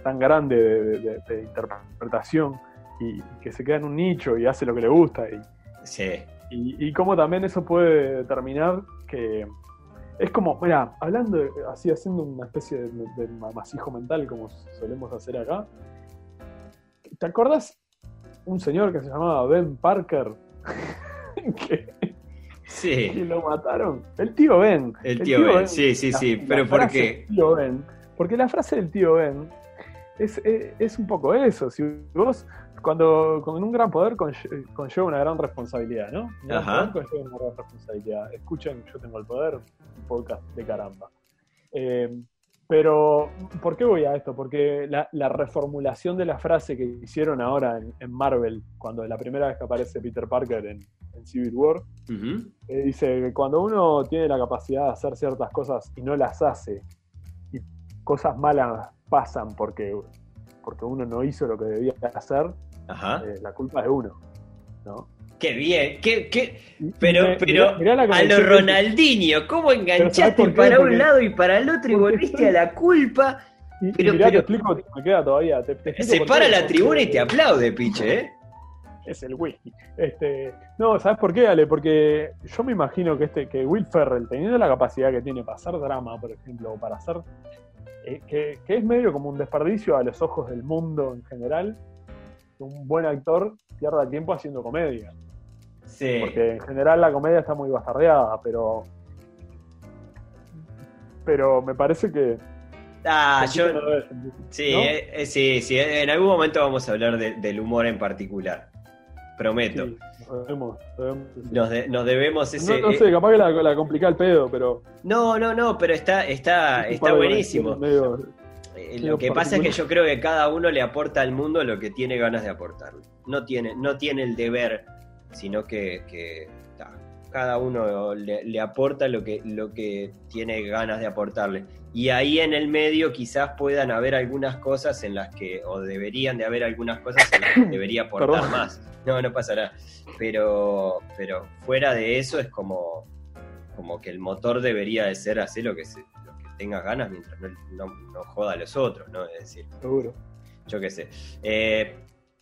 tan grande de, de- de interpretación y que se queda en un nicho y hace lo que le gusta. Y, Sí. y, y cómo también eso puede determinar que es como, mira, hablando de- así, haciendo una especie de, de masijo mental como solemos hacer acá. ¿Te acordás un señor que se llamaba Ben Parker? <laughs> que, Sí. lo mataron. El tío Ben. El tío Ben, sí, sí, sí, pero ¿por qué? Tío Ben, porque la frase del tío Ben es, es, es un poco eso. Si vos, cuando con un gran poder conlle- conlleva una gran responsabilidad, ¿no? Un gran Ajá. poder conlleva una gran responsabilidad. Escuchen, yo tengo el poder, un podcast de caramba. Eh, pero, ¿por qué voy a esto? Porque la, la reformulación de la frase que hicieron ahora en, en Marvel, cuando la primera vez que aparece Peter Parker en, en Civil War, eh, dice que cuando uno tiene la capacidad de hacer ciertas cosas y no las hace, y cosas malas pasan porque, porque uno no hizo lo que debía hacer, Ajá. eh, la culpa es de uno. ¿no? Qué bien, qué, qué... Pero, me- pero mirá- mirá a lo Ronaldinho, ¿cómo ¿sabés enganchaste para un lado y para el otro y volviste a la culpa? Y, y Pero- mirá, pero- te explico, me queda todavía. Te, te explico Se para qué, la tribuna y te aplaude, piche, ¿eh? <laughs> es el whisky. Este, no, ¿sabes por qué, Ale? Porque yo me imagino que este, que Will Ferrell, teniendo la capacidad que tiene para hacer drama, por ejemplo, o para hacer. eh, que, que es medio como un desperdicio a los ojos del mundo en general, que un buen actor pierda tiempo haciendo comedia. Sí. Porque en general la comedia está muy bastardeada, pero. Pero me parece que. Ah, que yo... no debe- Sí, ¿no? eh, eh, sí, sí, en algún momento vamos a hablar de- del humor en particular. Prometo. Sí, nos debemos- debemos- Nos, de- nos debemos ese... no, no eh, sé, capaz que la, la complica el pedo, pero. No, no, no, pero está, está, está buenísimo. medio- Eh, Lo que pasa es que yo creo que cada uno le aporta al mundo lo que tiene ganas de aportarle. No tiene, no tiene el deber, sino que, que, ta, cada uno le, le aporta lo que, lo que tiene ganas de aportarle. Y ahí en el medio quizás puedan haber algunas cosas en las que, o deberían de haber algunas cosas en las que <coughs> debería aportar Perdón. más. No, no pasa nada. Pero, pero fuera de eso es como, como que el motor debería de ser hacer lo que, se, lo que tengas ganas mientras no, no, no joda a los otros, ¿no? Es decir, Seguro. yo qué sé. Eh,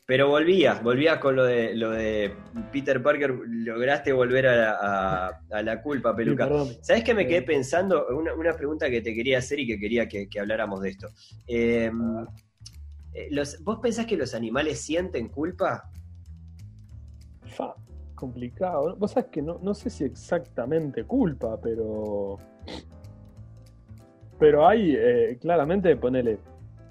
pero volvías, volvías con lo de, lo de Peter Parker, lograste volver a la, a- a la culpa, Sí, peluca. perdón. ¿Sabes qué me Eh, quedé pensando? Una, una pregunta que te quería hacer y que quería que, que habláramos de esto. Eh, eh, los- ¿Vos pensás que los animales sienten culpa? Fa, complicado. Vos sabés que no, no sé si exactamente culpa, pero. Pero hay, eh, claramente, ponele.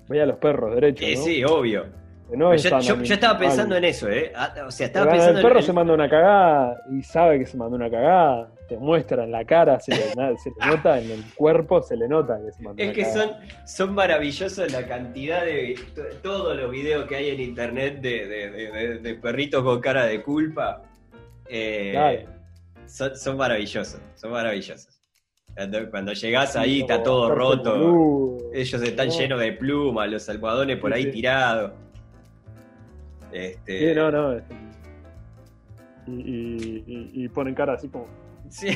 Voy a los perros, derecho. Eh, ¿no? Sí, obvio. Yo, están yo- yo estaba pensando en eso, ¿eh? Ah, O sea, estaba Pero pensando el perro en. se manda una cagada y sabe que se mandó una cagada, te muestra en la cara, se le, na- se le nota, en el cuerpo se le nota que se mandó Es una que cagada. son, son maravillosos la cantidad de. to- todos los videos que hay en internet de, de- de- de- de perritos con cara de culpa. eh, Claro. son, son maravillosos, son maravillosos. Cuando, cuando llegás ahí, está todo roto. boludo. Ellos están No. llenos de plumas, los almohadones por ahí sí. tirados. Este, Sí, no, no. este, Y, y- y- y ponen cara así como. sí.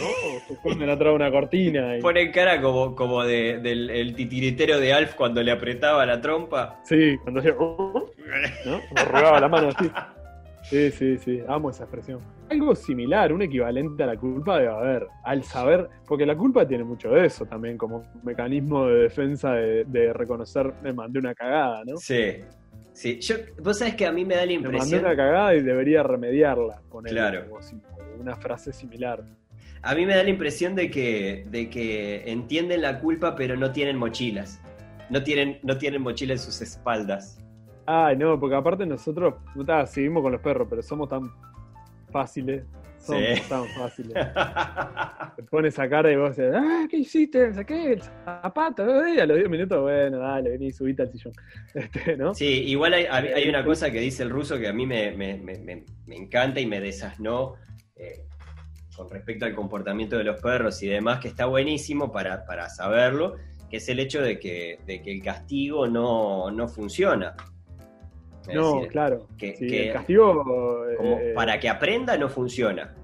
se esconden atrás de una cortina. Y, Ponen cara como, como de, del el titiritero de Alf cuando le apretaba la trompa. Sí, cuando hacía. ¿no? Me arrugaba la mano así. Sí, sí, sí. Amo esa expresión. Algo similar, un equivalente a la culpa debe haber. Al saber. Porque la culpa tiene mucho de eso también, como mecanismo de defensa de, de reconocer me mandé una cagada, ¿no? Sí, Sí, yo, vos sabés que a mí me da la Me mandé impresión. una cagada y debería remediarla. Poner Claro. una frase similar. A mí me da la impresión de que, de que entienden la culpa, pero no tienen mochilas. No tienen, no tienen mochila en sus espaldas. Ay, no, porque aparte nosotros, puta, seguimos con los perros, pero somos tan fáciles. Somos Sí. tan fáciles. <laughs> Te pones a cara y vos decís, ah, ¿qué hiciste? Saqué el zapato. eh", a los 10 minutos, bueno, dale, vení, subite al sillón. <laughs> Este, ¿no? Sí, igual hay, una cosa que dice el ruso que a mí me, me- me- me- me encanta y me desasnó eh, con respecto al comportamiento de los perros y demás, que está buenísimo para, para saberlo, que es el hecho de que, de que el castigo no, no funciona. No, decir, claro. que- Sí, que- el castigo. como eh, para que aprenda no funciona.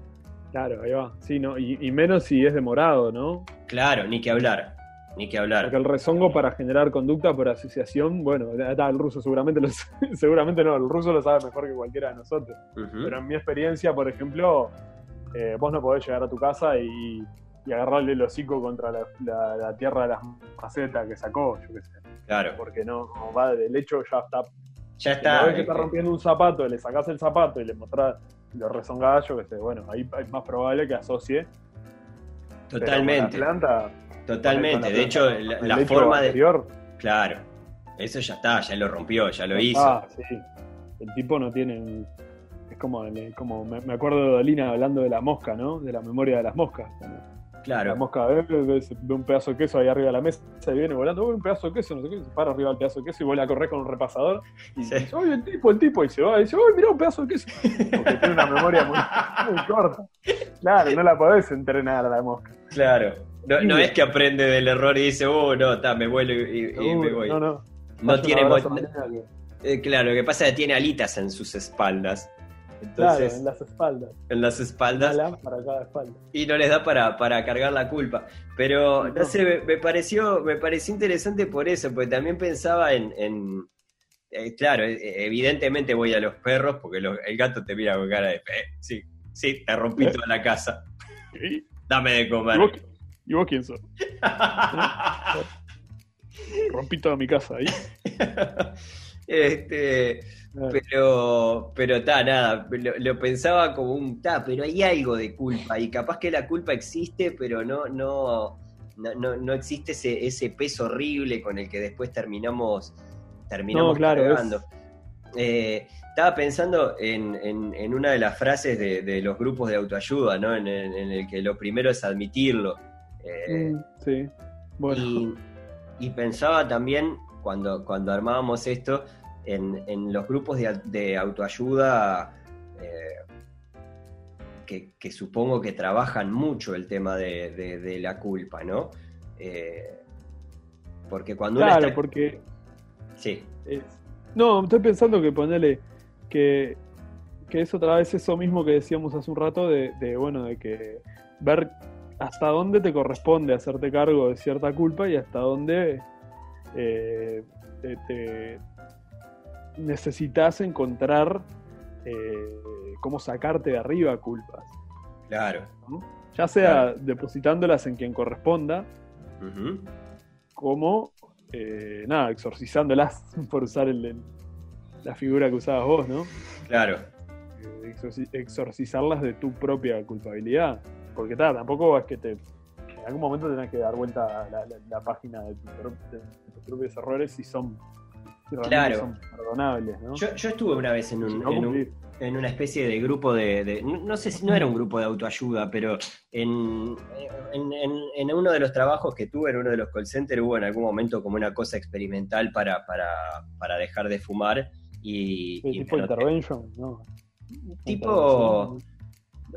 Claro, ahí va. Sí, no, y, y menos si es demorado, ¿no? Claro, ni que hablar, ni que hablar. Porque el rezongo para generar conducta por asociación, bueno, está, el ruso seguramente lo, <laughs> seguramente no, el ruso lo sabe mejor que cualquiera de nosotros. Pero en mi experiencia, por ejemplo, eh, vos no podés llegar a tu casa y, y agarrarle el hocico contra la, la- la tierra de las macetas que sacó, yo qué sé. Claro, Porque no, no va del hecho, ya está. Ya Está, está. ves que está eh, rompiendo un zapato, le sacás el zapato y le mostrás, lo rezongás, yo qué sé. Bueno, ahí es más probable que asocie. Con Totalmente, la planta, totalmente. con De hecho, la, la forma de. anterior, Claro, eso ya está, ya lo rompió, ya lo hizo. Ah, sí. El tipo no tiene. Es como, como me acuerdo de Dolina hablando de la mosca, ¿no? De la memoria de las moscas. La Claro, mosca ve, ve- ve un pedazo de queso ahí arriba de la mesa y viene volando, uy, un pedazo de queso, no sé qué, se para arriba del pedazo de queso y vuelve a correr con un repasador y Sí. dice, uy, el tipo, el tipo, y se va y dice, uy, mirá un pedazo de queso. Porque tiene una memoria muy, muy corta. Claro, no la podés entrenar a la mosca. claro. No, es que aprende del error y dice, oh, no, está, me vuelo y, y me voy. No, No, no. Vaya tiene. la eh, claro, lo que pasa es que tiene alitas en sus espaldas. Claro, en las espaldas. en las Una espaldas. lámpara cada espalda. y no les da para, para cargar la culpa. Pero no No. sé, me, me pareció, me pareció interesante por eso, porque también pensaba en. en- eh, claro, eh, evidentemente voy a los perros, porque lo- el gato te mira con cara de. "Eh, sí, sí, te rompí ¿Eh? toda la casa. ¿Y, Dame de y comer. vos, ¿Y vos quién sos? <laughs> Rompí toda mi casa ahí. este. Pero, pero ta, nada, lo, lo pensaba como un ta, pero hay algo de culpa, y capaz que la culpa existe, pero no, no, no, no, existe ese, ese peso horrible con el que después terminamos, terminamos No, claro, cargando. Eh, estaba pensando en, en- en una de las frases de, de los grupos de autoayuda, ¿no? En el, en el que lo primero es admitirlo. Eh, Mm, sí. Bueno. y, y pensaba también, cuando, cuando armábamos esto, en, en los grupos de, de autoayuda eh, que, que supongo que trabajan mucho el tema de, de- de la culpa, ¿no? Eh, porque cuando uno Claro, está- porque Sí, es- No, estoy pensando que ponele que, que es otra vez eso mismo que decíamos hace un rato de, de, bueno, de que ver hasta dónde te corresponde hacerte cargo de cierta culpa y hasta dónde eh, te, te necesitas encontrar eh, cómo sacarte de arriba culpas. claro. ¿no? Ya sea depositándolas en quien corresponda, como eh, nada, exorcizándolas, <laughs> por usar el- el- la figura que usabas vos, ¿no? Claro. Eh, exorci- exorcizarlas de tu propia culpabilidad. Porque tampoco es que te. En algún momento tenés que dar vuelta a la, la- la página de, tu de tus propios errores si son. Claro. son perdonables, ¿no? Yo, yo estuve una vez en un, Si no en un- cumplir. en una especie de grupo de, de- no sé si no era un grupo de autoayuda, pero en, en- en- en uno de los trabajos que tuve, en uno de los call centers, hubo en algún momento como una cosa experimental para, para, para dejar de fumar y, Sí, y tipo intervention, ¿no? Tipo-.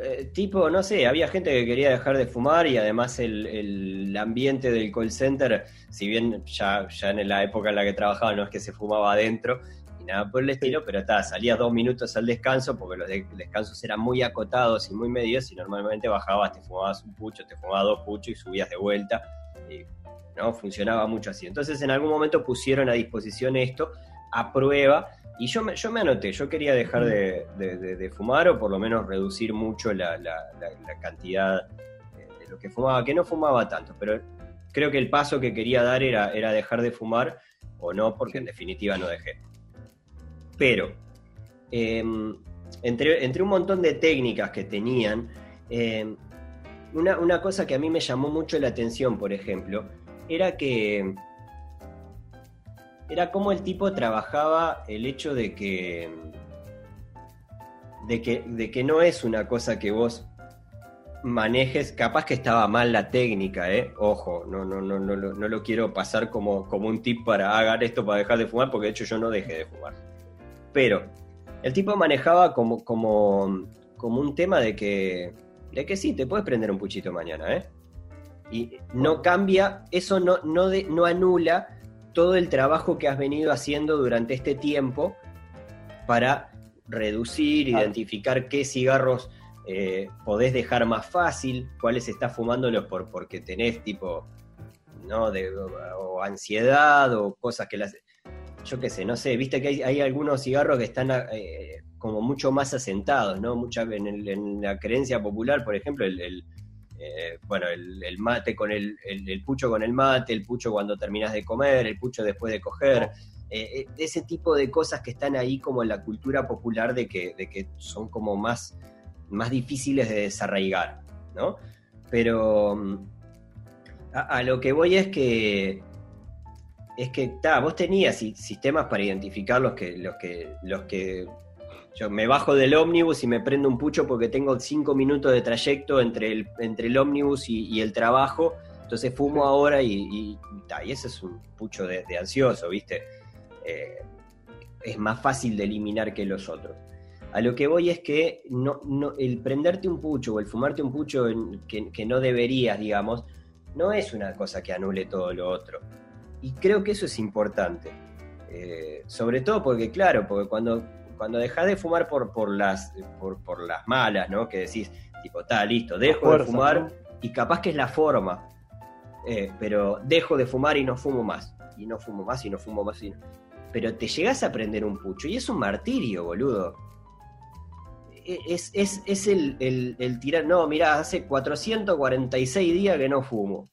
Eh, tipo, no sé, había gente que quería dejar de fumar y además el, el ambiente del call center, si bien ya, ya en la época en la que trabajaba no es que se fumaba adentro y nada por el estilo, pero está, salías dos minutos al descanso porque los de- descansos eran muy acotados y muy medios y normalmente bajabas, te fumabas un pucho, te fumabas dos puchos y subías de vuelta. Y, ¿no? Funcionaba mucho así. Entonces en algún momento pusieron a disposición esto a prueba y yo me, yo me anoté, yo quería dejar de, de- de- de fumar o por lo menos reducir mucho la, la- la- la cantidad de, de lo que fumaba, que no fumaba tanto, pero creo que el paso que quería dar era, era dejar de fumar o no, porque en definitiva no dejé. Pero, em, entre, entre, un montón de técnicas que tenían, em, una, una cosa que a mí me llamó mucho la atención, por ejemplo, era que era como el tipo trabajaba el hecho de que, de que, de que no es una cosa que vos manejes, capaz que estaba mal la técnica, ¿eh? Ojo, no, no, no, no, no lo quiero pasar como, como un tip para hagan esto para dejar de fumar, porque de hecho yo no dejé de fumar. Pero el tipo manejaba como, como, como un tema de que, de que sí, te puedes prender un puchito mañana, ¿eh? Y no cambia, eso no, no, no anula todo el trabajo que has venido haciendo durante este tiempo para reducir, identificar qué cigarros eh, podés dejar más fácil, cuáles estás fumándolos por, porque tenés tipo, ¿no? De, o, ansiedad o cosas que las... Yo qué sé, no sé, viste que hay, algunos cigarros que están eh, como mucho más asentados, ¿no? Mucha, en, la creencia popular, por ejemplo, el, eh, bueno, el, mate con el, el, pucho con el mate, el pucho cuando terminas de comer, el pucho después de coger. ese tipo de cosas que están ahí como en la cultura popular de que, de que son como más más difíciles de desarraigar, ¿no? Pero mm, a, lo que voy es que es que ta, vos tenías sistemas para identificar los que los que los que yo me bajo del ómnibus y me prendo un pucho porque tengo cinco minutos de trayecto entre el, entre el ómnibus y, el trabajo, entonces fumo ahora y, y, y, ese es un pucho de, ansioso, ¿viste? Eh, es más fácil de eliminar que los otros. A lo que voy es que no, el prenderte un pucho o el fumarte un pucho que, no deberías, digamos, no es una cosa que anule todo lo otro. Y creo que eso es importante. Eh, sobre todo porque, claro, porque cuando, cuando dejas de fumar por, por, las, por, las malas, ¿no? Que decís, tipo, está, listo, dejo de fumar y capaz que es la forma. Eh, pero dejo de fumar y no fumo más. Y no fumo más y no fumo más. Y Pero te llegas a prender un pucho y es un martirio, boludo es, es, el, el, tirar, no, mira, hace 446 días que no fumo.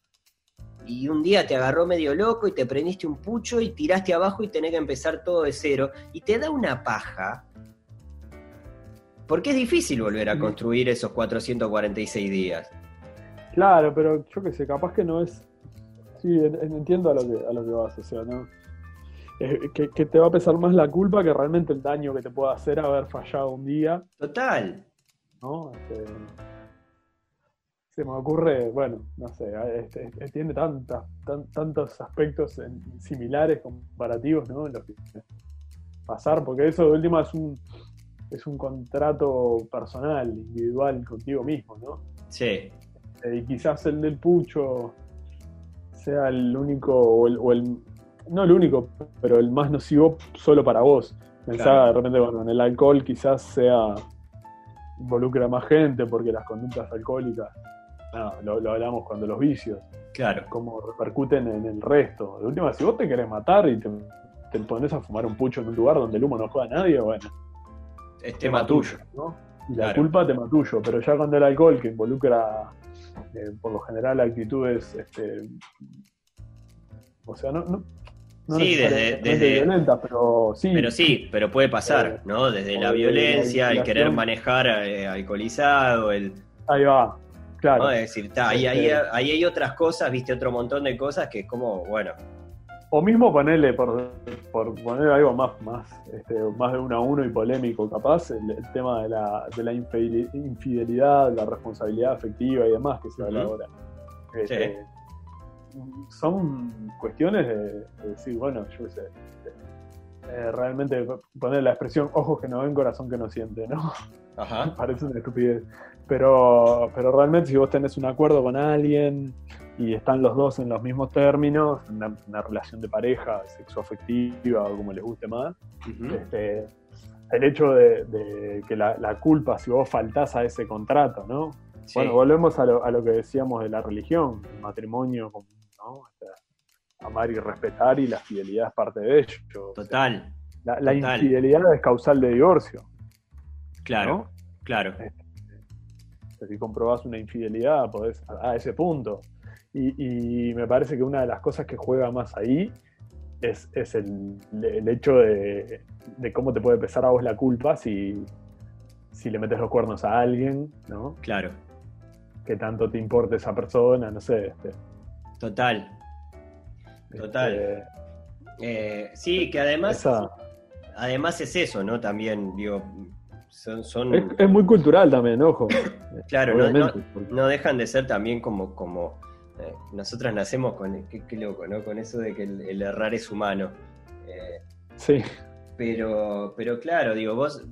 Y un día te agarró medio loco y te prendiste un pucho y tiraste abajo y tenés que empezar todo de cero. Y te da una paja. Porque es difícil volver a construir esos 446 días. Claro, pero yo qué sé, capaz que no es. Sí, entiendo a lo que, a lo que vas, o sea, ¿no? que, te va a pesar más la culpa que realmente el daño que te pueda hacer haber fallado un día. Total. ¿No? Este, se me ocurre, bueno, no sé, este, este, tiene tantas, tantos aspectos similares, comparativos, ¿no? Los que pasar, porque eso de última es un, es un contrato personal, individual contigo mismo, ¿no? Sí. Eh, y quizás el del pucho sea el único o el no el único, pero el más nocivo solo para vos. Pensaba de repente, bueno, en el alcohol quizás sea involucra más gente porque las conductas alcohólicas, lo, hablamos cuando los vicios, claro. como repercuten en el resto. De última, si vos te querés matar y te, te pones a fumar un pucho en un lugar donde el humo no juega a nadie, bueno. Es tema tuyo. ¿no? Y la culpa tema tuyo, pero ya cuando el alcohol que involucra eh, por lo general actitudes este, o sea, no, sí, desde, violenta, pero sí. Pero sí, pero puede pasar, eh, ¿no? Desde la violencia, el querer manejar eh, alcoholizado, el... Ahí va, claro. Es decir, ahí, ahí, hay otras cosas, viste, otro montón de cosas que es como, bueno... O mismo ponerle, por, por poner algo más, más, este, más de uno a uno y polémico capaz, el, tema de la, de la infidelidad, la responsabilidad afectiva y demás que se habla ahora. Este, son cuestiones de, decir, bueno, yo sé, eh, realmente poner la expresión ojos que no ven, corazón que no siente, ¿no? Ajá. <laughs> Parece una estupidez. Pero, pero realmente si vos tenés un acuerdo con alguien y están los dos en los mismos términos, una, una relación de pareja, sexoafectiva o como les guste más, este, el hecho de, que la, la, culpa, si vos faltás a ese contrato, ¿no? Bueno, volvemos a lo, a lo, que decíamos de la religión, el matrimonio como amar y respetar y la fidelidad es parte de ello. Total. La, infidelidad es causal de divorcio. Claro, claro. Este, si comprobás una infidelidad, podés a, ese punto. Y, me parece que una de las cosas que juega más ahí es, es el, el, hecho de, de, cómo te puede pesar a vos la culpa si, si le metes los cuernos a alguien, ¿no? Claro. Que tanto te importa esa persona, no sé. Este, Total. Total. Este, eh, sí, que además. esa- Además es eso, ¿no? También, digo, son. son- es, es muy cultural también, ojo. <coughs> claro, no, dejan de ser también como. como eh, nosotros nacemos con. Qué, qué loco, ¿no? Con eso de que el, el errar es humano. Eh, Sí, Pero, pero claro, digo, vos,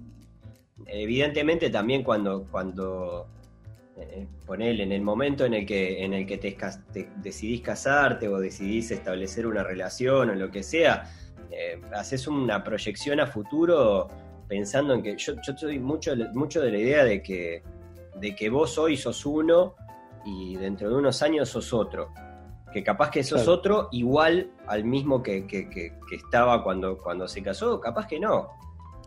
evidentemente también cuando, cuando eh, ponele, en el momento en el que, en el que te decidís casarte o decidís establecer una relación o lo que sea, eh, haces una proyección a futuro pensando en que yo, yo soy mucho, mucho de la idea de que, de que vos hoy sos uno y dentro de unos años sos otro. Que capaz que sos Claro. otro igual al mismo que, que- que- que estaba cuando, cuando se casó, capaz que no.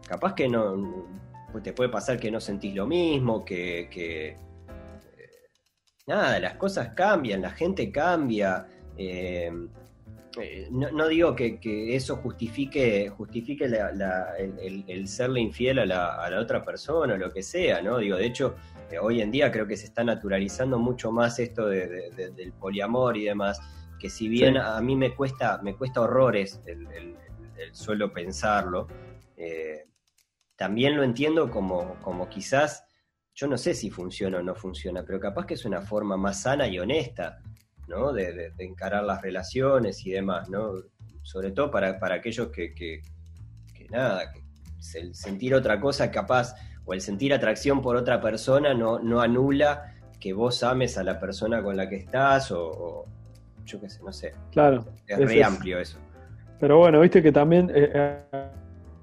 Capaz que no. pues te puede pasar que no sentís lo mismo, que. eh, nada, las cosas cambian, la gente cambia. eh, no, no digo que, que eso justifique, justifique la- la- el, serle infiel a la, a la otra persona o lo que sea, ¿no? Digo, de hecho, eh, hoy en día creo que se está naturalizando mucho más esto de- de- de- del poliamor y demás, que si bien Sí. a mí me cuesta, me cuesta horrores el, el- el solo pensarlo, eh, también lo entiendo como, como quizás, yo no sé si funciona o no funciona, pero capaz que es una forma más sana y honesta, ¿no? De, de- de encarar las relaciones y demás, ¿no? Sobre todo para, para aquellos que, que- que nada, que el sentir otra cosa capaz, o el sentir atracción por otra persona no, no anula que vos ames a la persona con la que estás, o, o yo qué sé, no sé. claro. Es Ese re es- amplio eso. Pero bueno, viste que también eh, eh,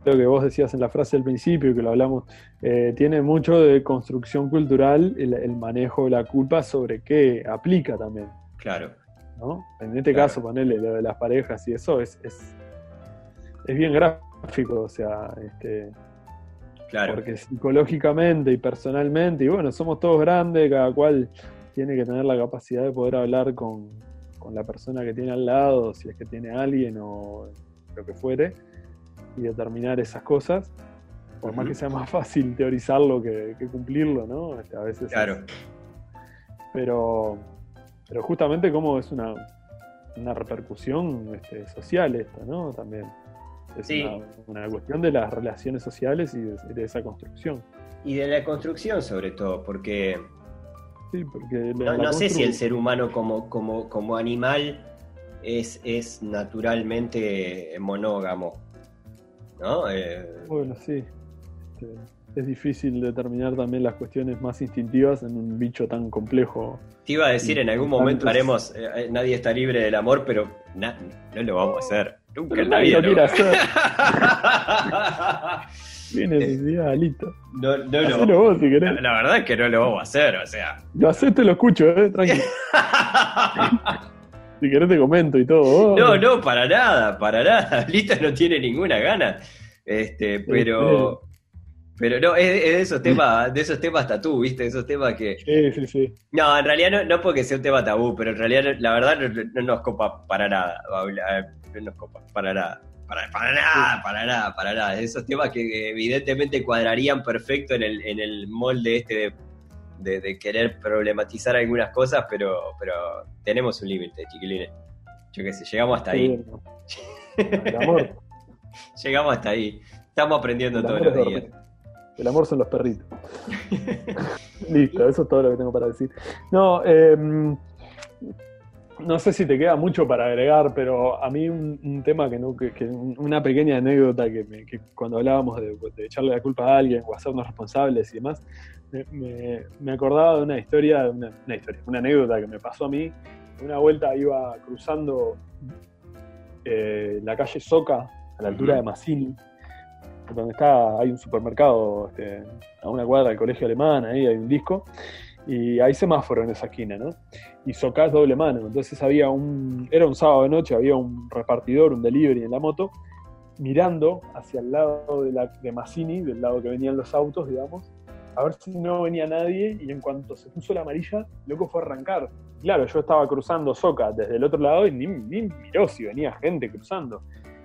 lo que vos decías en la frase del principio, que lo hablamos, eh, tiene mucho de construcción cultural el, el manejo de la culpa sobre qué aplica también, Claro, ¿no? En este Claro. caso, ponerle lo de las parejas y eso es, es, es bien gráfico, o sea, este, claro. porque psicológicamente y personalmente, y bueno, somos todos grandes, cada cual tiene que tener la capacidad de poder hablar con, con la persona que tiene al lado, si es que tiene alguien o lo que fuere, y determinar esas cosas, por más que sea más fácil teorizarlo que, que cumplirlo, ¿no? A veces Claro. es- pero, pero justamente como es una, una repercusión este, social esto, ¿no? También. Es Sí. una, una cuestión de las relaciones sociales y de, de esa construcción. Y de la construcción sobre todo, porque Sí, porque la- no, la no sé si el ser humano como, como, como animal es, es naturalmente monógamo. ¿No? Eh, Bueno, sí. Este, es difícil determinar también las cuestiones más instintivas en un bicho tan complejo. te iba a decir, en algún momento haremos eh, eh, Nadie está libre del amor, pero na- no lo vamos a hacer. Nunca en la vida. lo hacer. <laughs> Qué necesidad, listo. no, no lo- Hacelo vos si querés. la verdad es que no lo vamos a hacer, o sea. Lo hacés, te lo escucho, eh, tranquilo. <laughs> Si querés te comento y todo. Oh, No, no, para nada, para nada. <laughs> Lita no tiene ninguna gana. Este, pero. Pero no, es, es de esos temas, de esos temas tatú, ¿viste? Esos temas que. Sí, sí, sí. No, en realidad no, no porque sea un tema tabú, pero en realidad la verdad no, no nos copa para nada, eh, No nos copa para nada. Para, para nada, para nada, para nada. Esos temas que evidentemente cuadrarían perfecto en el, en el molde este de, de- de querer problematizar algunas cosas, pero, pero tenemos un límite, chiquilines. Yo qué sé, llegamos hasta ahí. El amor, <laughs> Llegamos hasta ahí. Estamos aprendiendo todos los días. El amor son los perritos. <laughs> Listo, eso es todo lo que tengo para decir. No, eh, no sé si te queda mucho para agregar, pero a mí un, un tema que no, que, que una pequeña anécdota que, me- que cuando hablábamos de, de echarle la culpa a alguien o hacernos responsables y demás, me, me- me acordaba de una historia, una, una historia, una anécdota que me pasó a mí. Una vuelta iba cruzando eh, la calle Soca, a la altura de Massini, donde está, hay un supermercado este, a una cuadra del colegio alemán, ahí hay un disco, y hay semáforo en esa esquina, ¿no? Y Soca es doble mano, entonces había un, era un sábado de noche, había un repartidor, un delivery en la moto, mirando hacia el lado de, la, de del lado que venían los autos, digamos, a ver si no venía nadie, y en cuanto se puso la amarilla, loco fue a arrancar. claro, yo estaba cruzando Soca desde el otro lado y ni, ni miró si venía gente cruzando.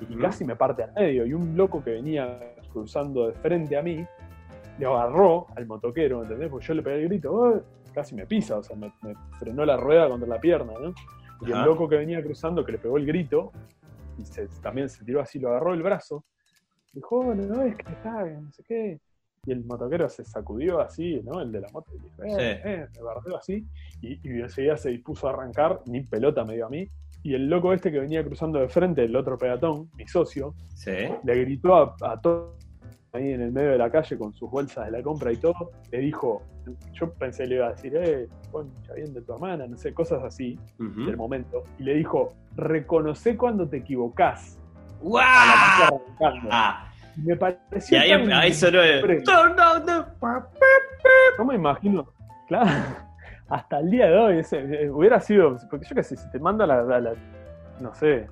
Y casi me parte al medio. Y un loco que venía cruzando de frente a mí, le agarró al motoquero, ¿entendés? Porque yo le pegué el grito, casi me pisa, o sea, me, frenó la rueda contra la pierna, ¿no? Y el loco que venía cruzando, que le pegó el grito, y también se tiró así, lo agarró el brazo, dijo, oh, no, no, es que está, no sé qué. Y el motoquero se sacudió así, ¿no? El de la moto, y dijo, eh, eh, me bardeó así, y, y enseguida se dispuso a arrancar, ni pelota me dio a mí, y el loco este que venía cruzando de frente, el otro peatón, mi socio, le gritó a, a todos ahí en el medio de la calle con sus bolsas de la compra y todo, le dijo, yo pensé le iba a decir, eh, concha bien de tu hermana, no sé, cosas así del momento, y le dijo, reconoce cuando te equivocás. ¡Wow! Me pareció. Y ahí, ahí sonó el... No me imagino, claro hasta el día de hoy, ese, eh, hubiera sido, porque yo qué sé, si te manda la, no sé,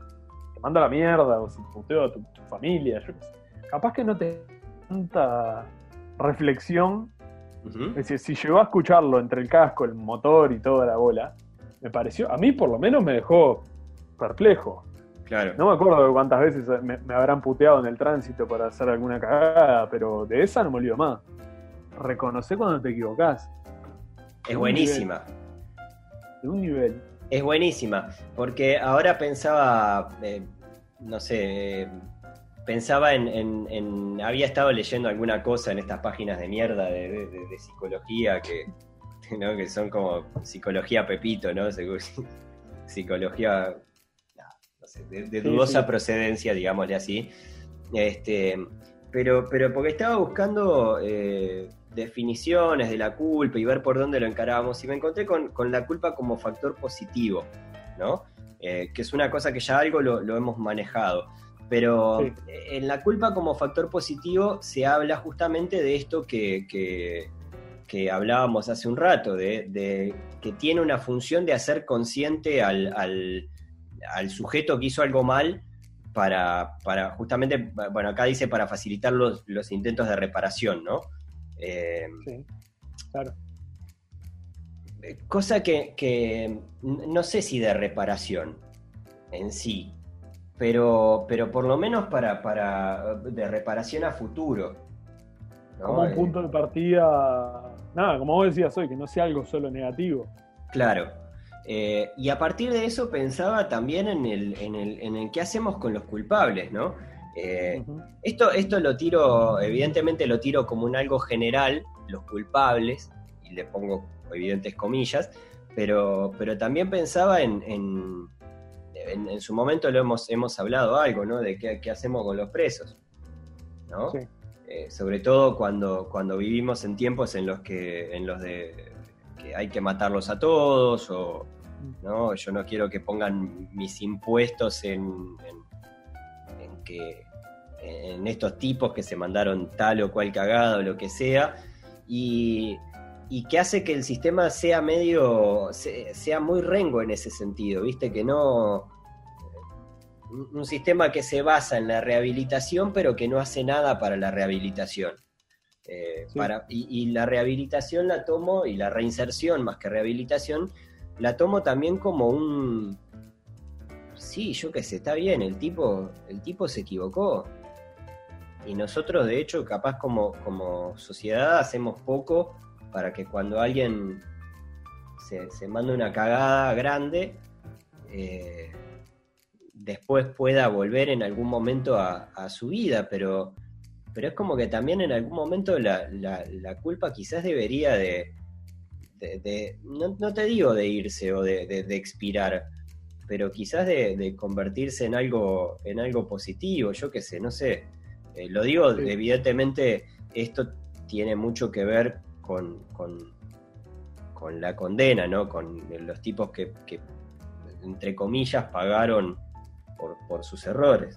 te manda la mierda, o si puteo a tu, familia, yo qué sé, capaz que no te tanta reflexión. Es decir, si llegó a escucharlo entre el casco, el motor y toda la bola, me pareció, a mí por lo menos me dejó perplejo. Claro. No me acuerdo de cuántas veces me, me, habrán puteado en el tránsito para hacer alguna cagada, pero de esa no me olvido más. Reconoce cuando te equivocás. Es buenísima. De un nivel. Es buenísima, porque ahora pensaba, eh, no sé, eh, pensaba en, Había estado leyendo alguna cosa en estas páginas de mierda de, psicología que, <laughs> que son como psicología Pepito, ¿no? <laughs> Psicología no sé, de, dudosa procedencia, digámosle así. Este, pero, pero porque estaba buscando eh, definiciones de la culpa y ver por dónde lo encarábamos. Y me encontré con, la culpa como factor positivo, ¿no? Eh, que es una cosa que ya algo lo, hemos manejado. Pero en la culpa como factor positivo se habla justamente de esto que, que, hablábamos hace un rato, de, que tiene una función de hacer consciente al, al, sujeto que hizo algo mal para, para, justamente, bueno, acá dice para facilitar los, los intentos de reparación, ¿no? Eh, sí, claro. Cosa que, no sé si de reparación en sí, pero, pero por lo menos para, para de reparación a futuro. Como un eh, punto de partida, nada, como vos decías hoy, que no sea algo solo negativo. Claro. Eh, y a partir de eso pensaba también en el, en el, en el qué hacemos con los culpables, ¿no? Eh, esto, esto lo tiro, evidentemente lo tiro como un algo general, los culpables, y le pongo evidentes comillas, pero, pero también pensaba en, en, su momento lo hemos, hemos hablado algo, ¿no? De qué, hacemos con los presos, ¿no? Eh, sobre todo cuando, cuando vivimos en tiempos en los que, en los de que hay que matarlos a todos, o ¿no? yo no quiero que pongan mis impuestos en, en que en estos tipos que se mandaron tal o cual cagada o lo que sea, y, que hace que el sistema sea medio, sea muy rengo en ese sentido, ¿viste? Que no... Un sistema que se basa en la rehabilitación, pero que no hace nada para la rehabilitación. Eh, para, y, la rehabilitación la tomo, y la reinserción más que rehabilitación, la tomo también como un... Sí, yo qué sé, está bien, el tipo, el tipo se equivocó y nosotros, de hecho, capaz como, como sociedad hacemos poco para que cuando alguien se, se manda una cagada grande, eh, después pueda volver en algún momento a, su vida, pero, pero es como que también en algún momento la, culpa quizás debería de, no, te digo de irse o de, expirar, pero quizás de, convertirse en algo, en algo positivo, yo qué sé, no sé. Eh, lo digo, evidentemente, esto tiene mucho que ver con, con, la condena, ¿no? Con los tipos que, entre comillas, pagaron por, sus errores,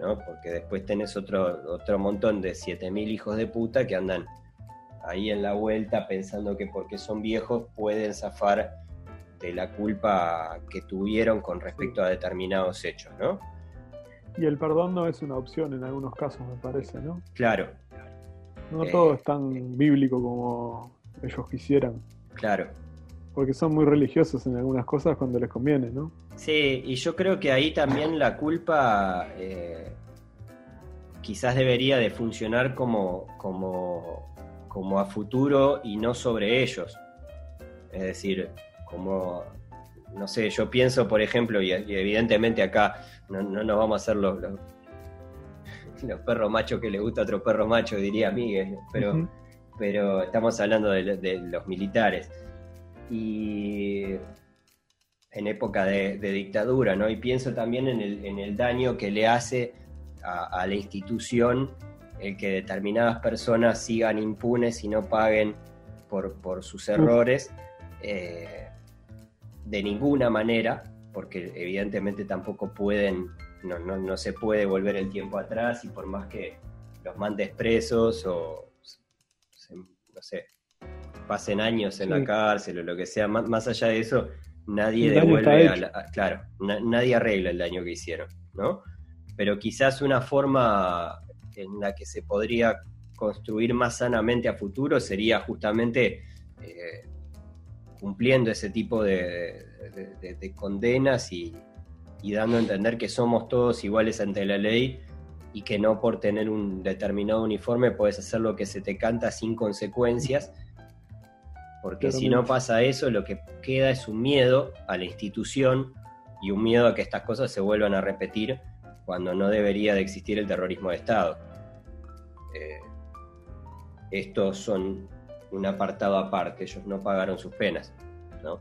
¿no? Porque después tenés otro, otro montón de 7.000 hijos de puta que andan ahí en la vuelta pensando que porque son viejos pueden zafar de la culpa que tuvieron con respecto a determinados hechos, ¿no? Y el perdón no es una opción en algunos casos, me parece, ¿no? Claro. No todo es tan bíblico como ellos quisieran. Claro. porque son muy religiosos en algunas cosas cuando les conviene, ¿no? Sí, y yo creo que ahí también la culpa eh, quizás debería de funcionar como, como, como a futuro y no sobre ellos. Es decir, como, no sé, yo pienso, por ejemplo, y, evidentemente acá no, nos vamos a hacer los, los, perros machos que le gusta a otro perro macho, diría Miguel, pero, pero estamos hablando de los militares. Y en época de, dictadura, ¿no? Y pienso también en el, daño que le hace a, la institución el que determinadas personas sigan impunes y no paguen por, sus errores eh, de ninguna manera, porque evidentemente tampoco pueden, no, no, se puede volver el tiempo atrás y por más que los mandes presos o, no sé, pasen años en la cárcel o lo que sea, más, allá de eso, nadie devuelve, a claro, nadie arregla el daño que hicieron, ¿no? Pero quizás una forma en la que se podría construir más sanamente a futuro sería justamente eh, cumpliendo ese tipo de, condenas y, y, dando a entender que somos todos iguales ante la ley y que no por tener un determinado uniforme puedes hacer lo que se te canta sin consecuencias porque si no pasa eso, lo que queda es un miedo a la institución y un miedo a que estas cosas se vuelvan a repetir cuando no debería de existir el terrorismo de Estado. Eh, estos son un apartado aparte, ellos no pagaron sus penas, ¿no?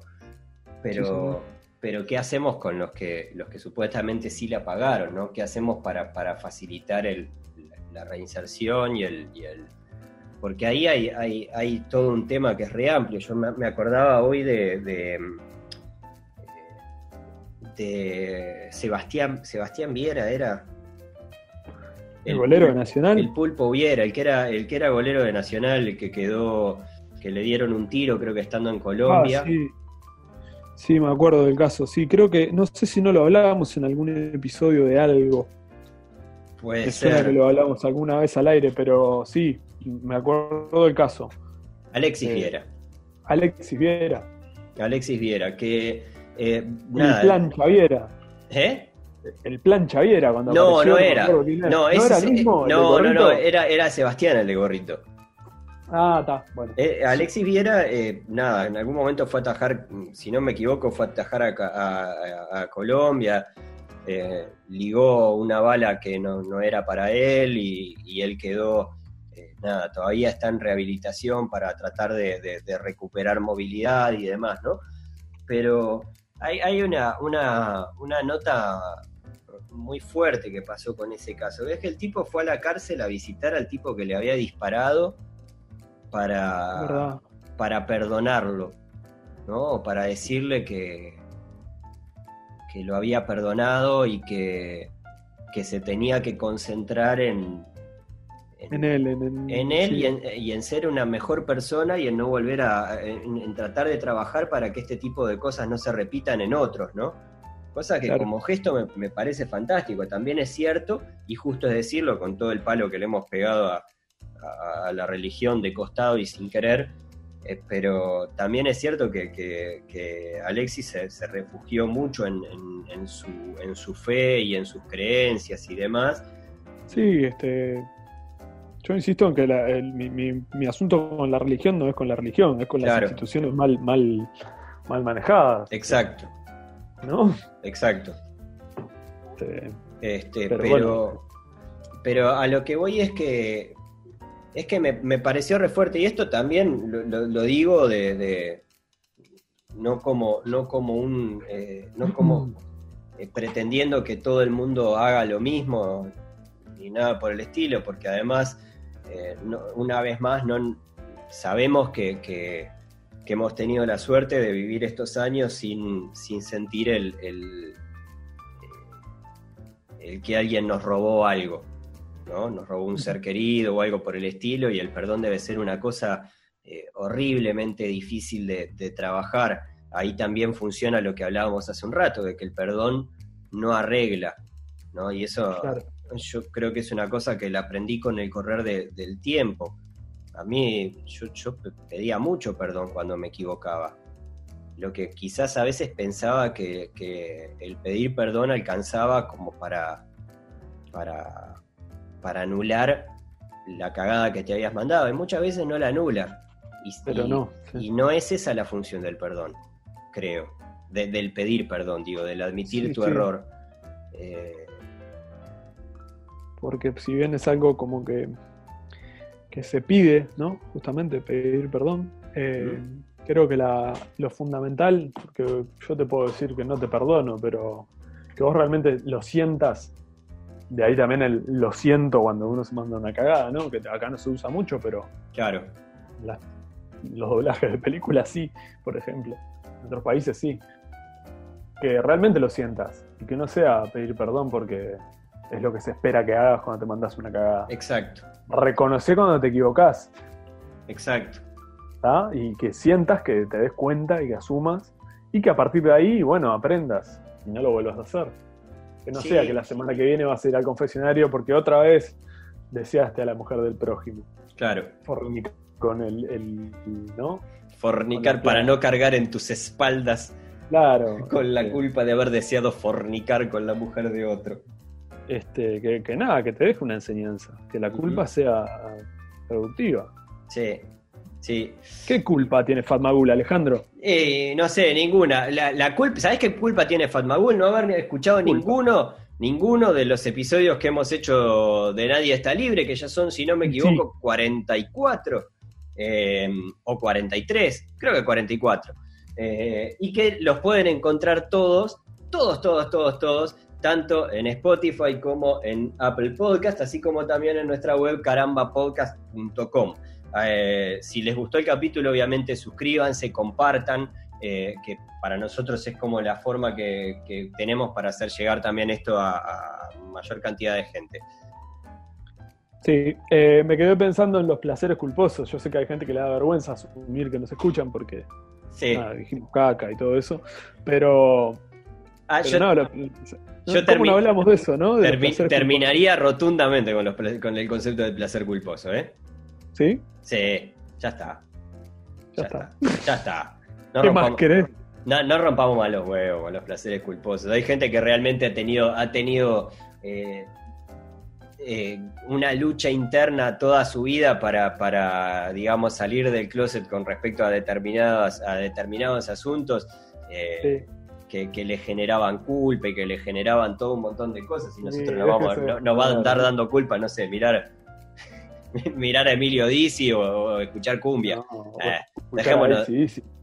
Pero, pero ¿qué hacemos con los que, los que supuestamente sí la pagaron, ¿no? ¿Qué hacemos para, facilitar la reinserción y el porque ahí hay, hay, hay, todo un tema que es re amplio. Yo me, acordaba hoy de, de, Sebastián, Sebastián Viera, era. El, golero de Nacional. El pulpo Viera, el que era, el que era golero de Nacional, el que quedó, que le dieron un tiro, creo que estando en Colombia. Ah, sí. sí, me acuerdo del caso. Sí, creo que, no sé si no lo hablábamos en algún episodio de algo. Puede ser. que lo hablamos alguna vez al aire, pero sí, me acuerdo del caso. Alexis eh, Viera. Alexis Viera. Alexis Viera, que. Eh, el plan Chaviera. ¿Eh? El plan Chaviera cuando No, no era. No, ¿No era el mismo. No, no, no, era, era Sebastián el de gorrito. Ah, está, bueno. Eh, Alexis Viera, nada, en algún momento fue a atajar, si no me equivoco, fue a atajar a, Colombia, ligó una bala que no, era para él y él quedó nada, todavía está en rehabilitación para tratar de, recuperar movilidad y demás, ¿no? Pero hay, una, una, nota muy fuerte que pasó con ese caso. Es que el tipo fue a la cárcel a visitar al tipo que le había disparado para, para perdonarlo, ¿no? Para decirle que, que lo había perdonado y que, que se tenía que concentrar en, en, él, en, él y, en, ser una mejor persona y en no volver a en, tratar de trabajar para que este tipo de cosas no se repitan en otros, ¿no? Cosa que como gesto me, parece fantástico. También es cierto, y justo es decirlo, con todo el palo que le hemos pegado a, la religión de costado y sin querer, eh, pero también es cierto que, Alexis se, se, refugió mucho en, su, en su fe y en sus creencias y demás. Sí, este, yo insisto en que mi, asunto con la religión no es con la religión, es con las instituciones mal, mal, mal manejadas. Exacto. ¿No? Exacto. Este, pero, pero, a lo que voy es que es que me, pareció re fuerte, y esto también lo, digo de, no como, no como un eh, no como <laughs> eh, pretendiendo que todo el mundo haga lo mismo ni nada por el estilo, porque además eh, una vez más, no, sabemos que, hemos tenido la suerte de vivir estos años sin, sentir el, el, que alguien nos robó algo, ¿no? Nos robó un ser querido o algo por el estilo, y el perdón debe ser una cosa eh, horriblemente difícil de, trabajar. Ahí también funciona lo que hablábamos hace un rato, de que el perdón no arregla, ¿no? Y eso yo creo que es una cosa que la aprendí con el correr del tiempo. A mí, yo, pedía mucho perdón cuando me equivocaba. lo que quizás a veces pensaba que, que el pedir perdón alcanzaba como para, para, para anular la cagada que te habías mandado, y muchas veces no la anula. Y, Pero y- no, sí. y no es esa la función del perdón, creo. De- del pedir perdón, digo, del admitir Sí, tu sí. error. Eh, porque si bien es algo como que, que se pide, ¿no? Justamente pedir perdón, eh, creo que la, lo fundamental, porque yo te puedo decir que no te perdono, pero que vos realmente lo sientas, de ahí también el lo siento cuando uno se manda una cagada, ¿no? Que acá no se usa mucho, pero claro, los doblajes de películas sí, por ejemplo. En otros países sí. Que realmente lo sientas y que no sea pedir perdón porque es lo que se espera que hagas cuando te mandas una cagada. exacto, Reconocer cuando te equivocás exacto. y que sientas que te des cuenta y que asumas y que a partir de ahí, bueno, aprendas y no lo vuelvas a hacer. Que no Sí. sea que la semana que viene vas a ir al confesionario porque otra vez deseaste a la mujer del prójimo. Claro, Fornicar con el, el- ¿no? fornicar para no cargar en tus espaldas Claro. <laughs> con la culpa de haber deseado fornicar con la mujer de otro. Este, que, que nada, que te deje una enseñanza, que la culpa sea productiva. Sí, sí. ¿Qué culpa tiene Fatmagul, Alejandro? Eh, no sé, ninguna. La, la culpa, ¿Sabés qué culpa tiene Fatmagul? No haber escuchado Culpa. ninguno, ninguno de los episodios que hemos hecho de Nadie está libre, que ya son, si no me equivoco, 44 eh, o 43, creo que 44. Eh, y que los pueden encontrar todos, todos, todos, todos, todos, tanto en Spotify como en Apple Podcast, así como también en nuestra web carambapodcast.com. Eh, si les gustó el capítulo, obviamente suscríbanse, compartan, eh, que para nosotros es como la forma que, que tenemos para hacer llegar también esto a, a mayor cantidad de gente. Sí, eh, me quedé pensando en los placeres culposos. Yo sé que hay gente que le da vergüenza asumir que nos escuchan porque Sí. nada, dijimos caca y todo eso, pero, Ah, pero yo no, lo- yo ¿cómo termi- no hablamos de eso, no? De termi- terminaría rotundamente con, los con el concepto del placer culposo, ¿eh? ¿Sí? Sí, ya está. Ya está. Ya está. <laughs> No ¿Qué más rompamos, querés? no, no rompamos más los huevos con los placeres culposos. Hay gente que realmente ha tenido, ha tenido eh, eh, una lucha interna toda su vida para, para, digamos, salir del closet con respecto a determinados, a determinados asuntos eh, Sí. Que, que le generaban culpa y que le generaban todo un montón de cosas. Y Sí, nosotros nos, vamos, no- nos va a andar dando culpa, no sé, mirar, <laughs> mirar a Emilio Dizzi o, o escuchar cumbia. No, Eh, dejémonos-.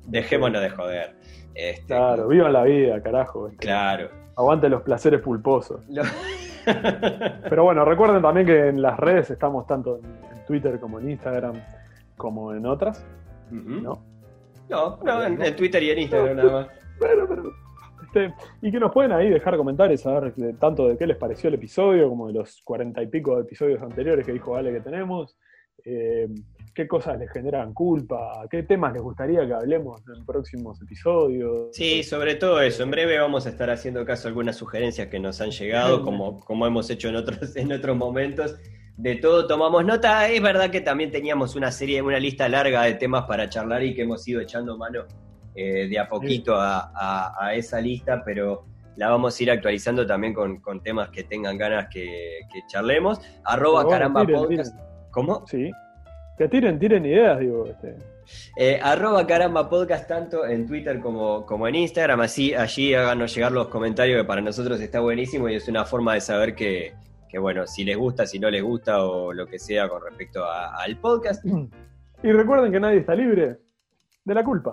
Dejémonos de joder. Este, Claro, vivan la vida, carajo. este. Claro. Aguante los placeres pulposos. Lo- <laughs> <laughs> Pero bueno, recuerden también que en las redes estamos tanto en, Twitter como en Instagram como en otras. ¿no? No, no, en, en Twitter y en Instagram nada más. Pero, pero, este, y que nos pueden ahí dejar comentarios, a ver de- tanto de qué les pareció el episodio, como de los cuarenta y pico de episodios anteriores que dijo Vale que tenemos. Eh, qué cosas les generan culpa, qué temas les gustaría que hablemos en próximos episodios. Sí, sobre todo eso. En breve vamos a estar haciendo caso a algunas sugerencias que nos han llegado, <laughs> como, como hemos hecho en otros, <laughs> en otros momentos. De todo tomamos nota. Es verdad que también teníamos una serie, una lista larga de temas para charlar y que hemos ido echando mano eh, de a poquito a, a- a esa lista, pero la vamos a ir actualizando también con, con temas que tengan ganas que, que charlemos. Arroba caramba tiren, podcast. ¿Cómo? Sí. Que tiren, tiren ideas, digo. Este. Eh, arroba caramba podcast tanto en Twitter como, como en Instagram, así allí háganos llegar los comentarios que para nosotros está buenísimo y es una forma de saber que, que, bueno, si les gusta, si no les gusta o lo que sea con respecto a- al podcast. <clears throat> Y recuerden que nadie está libre de la culpa.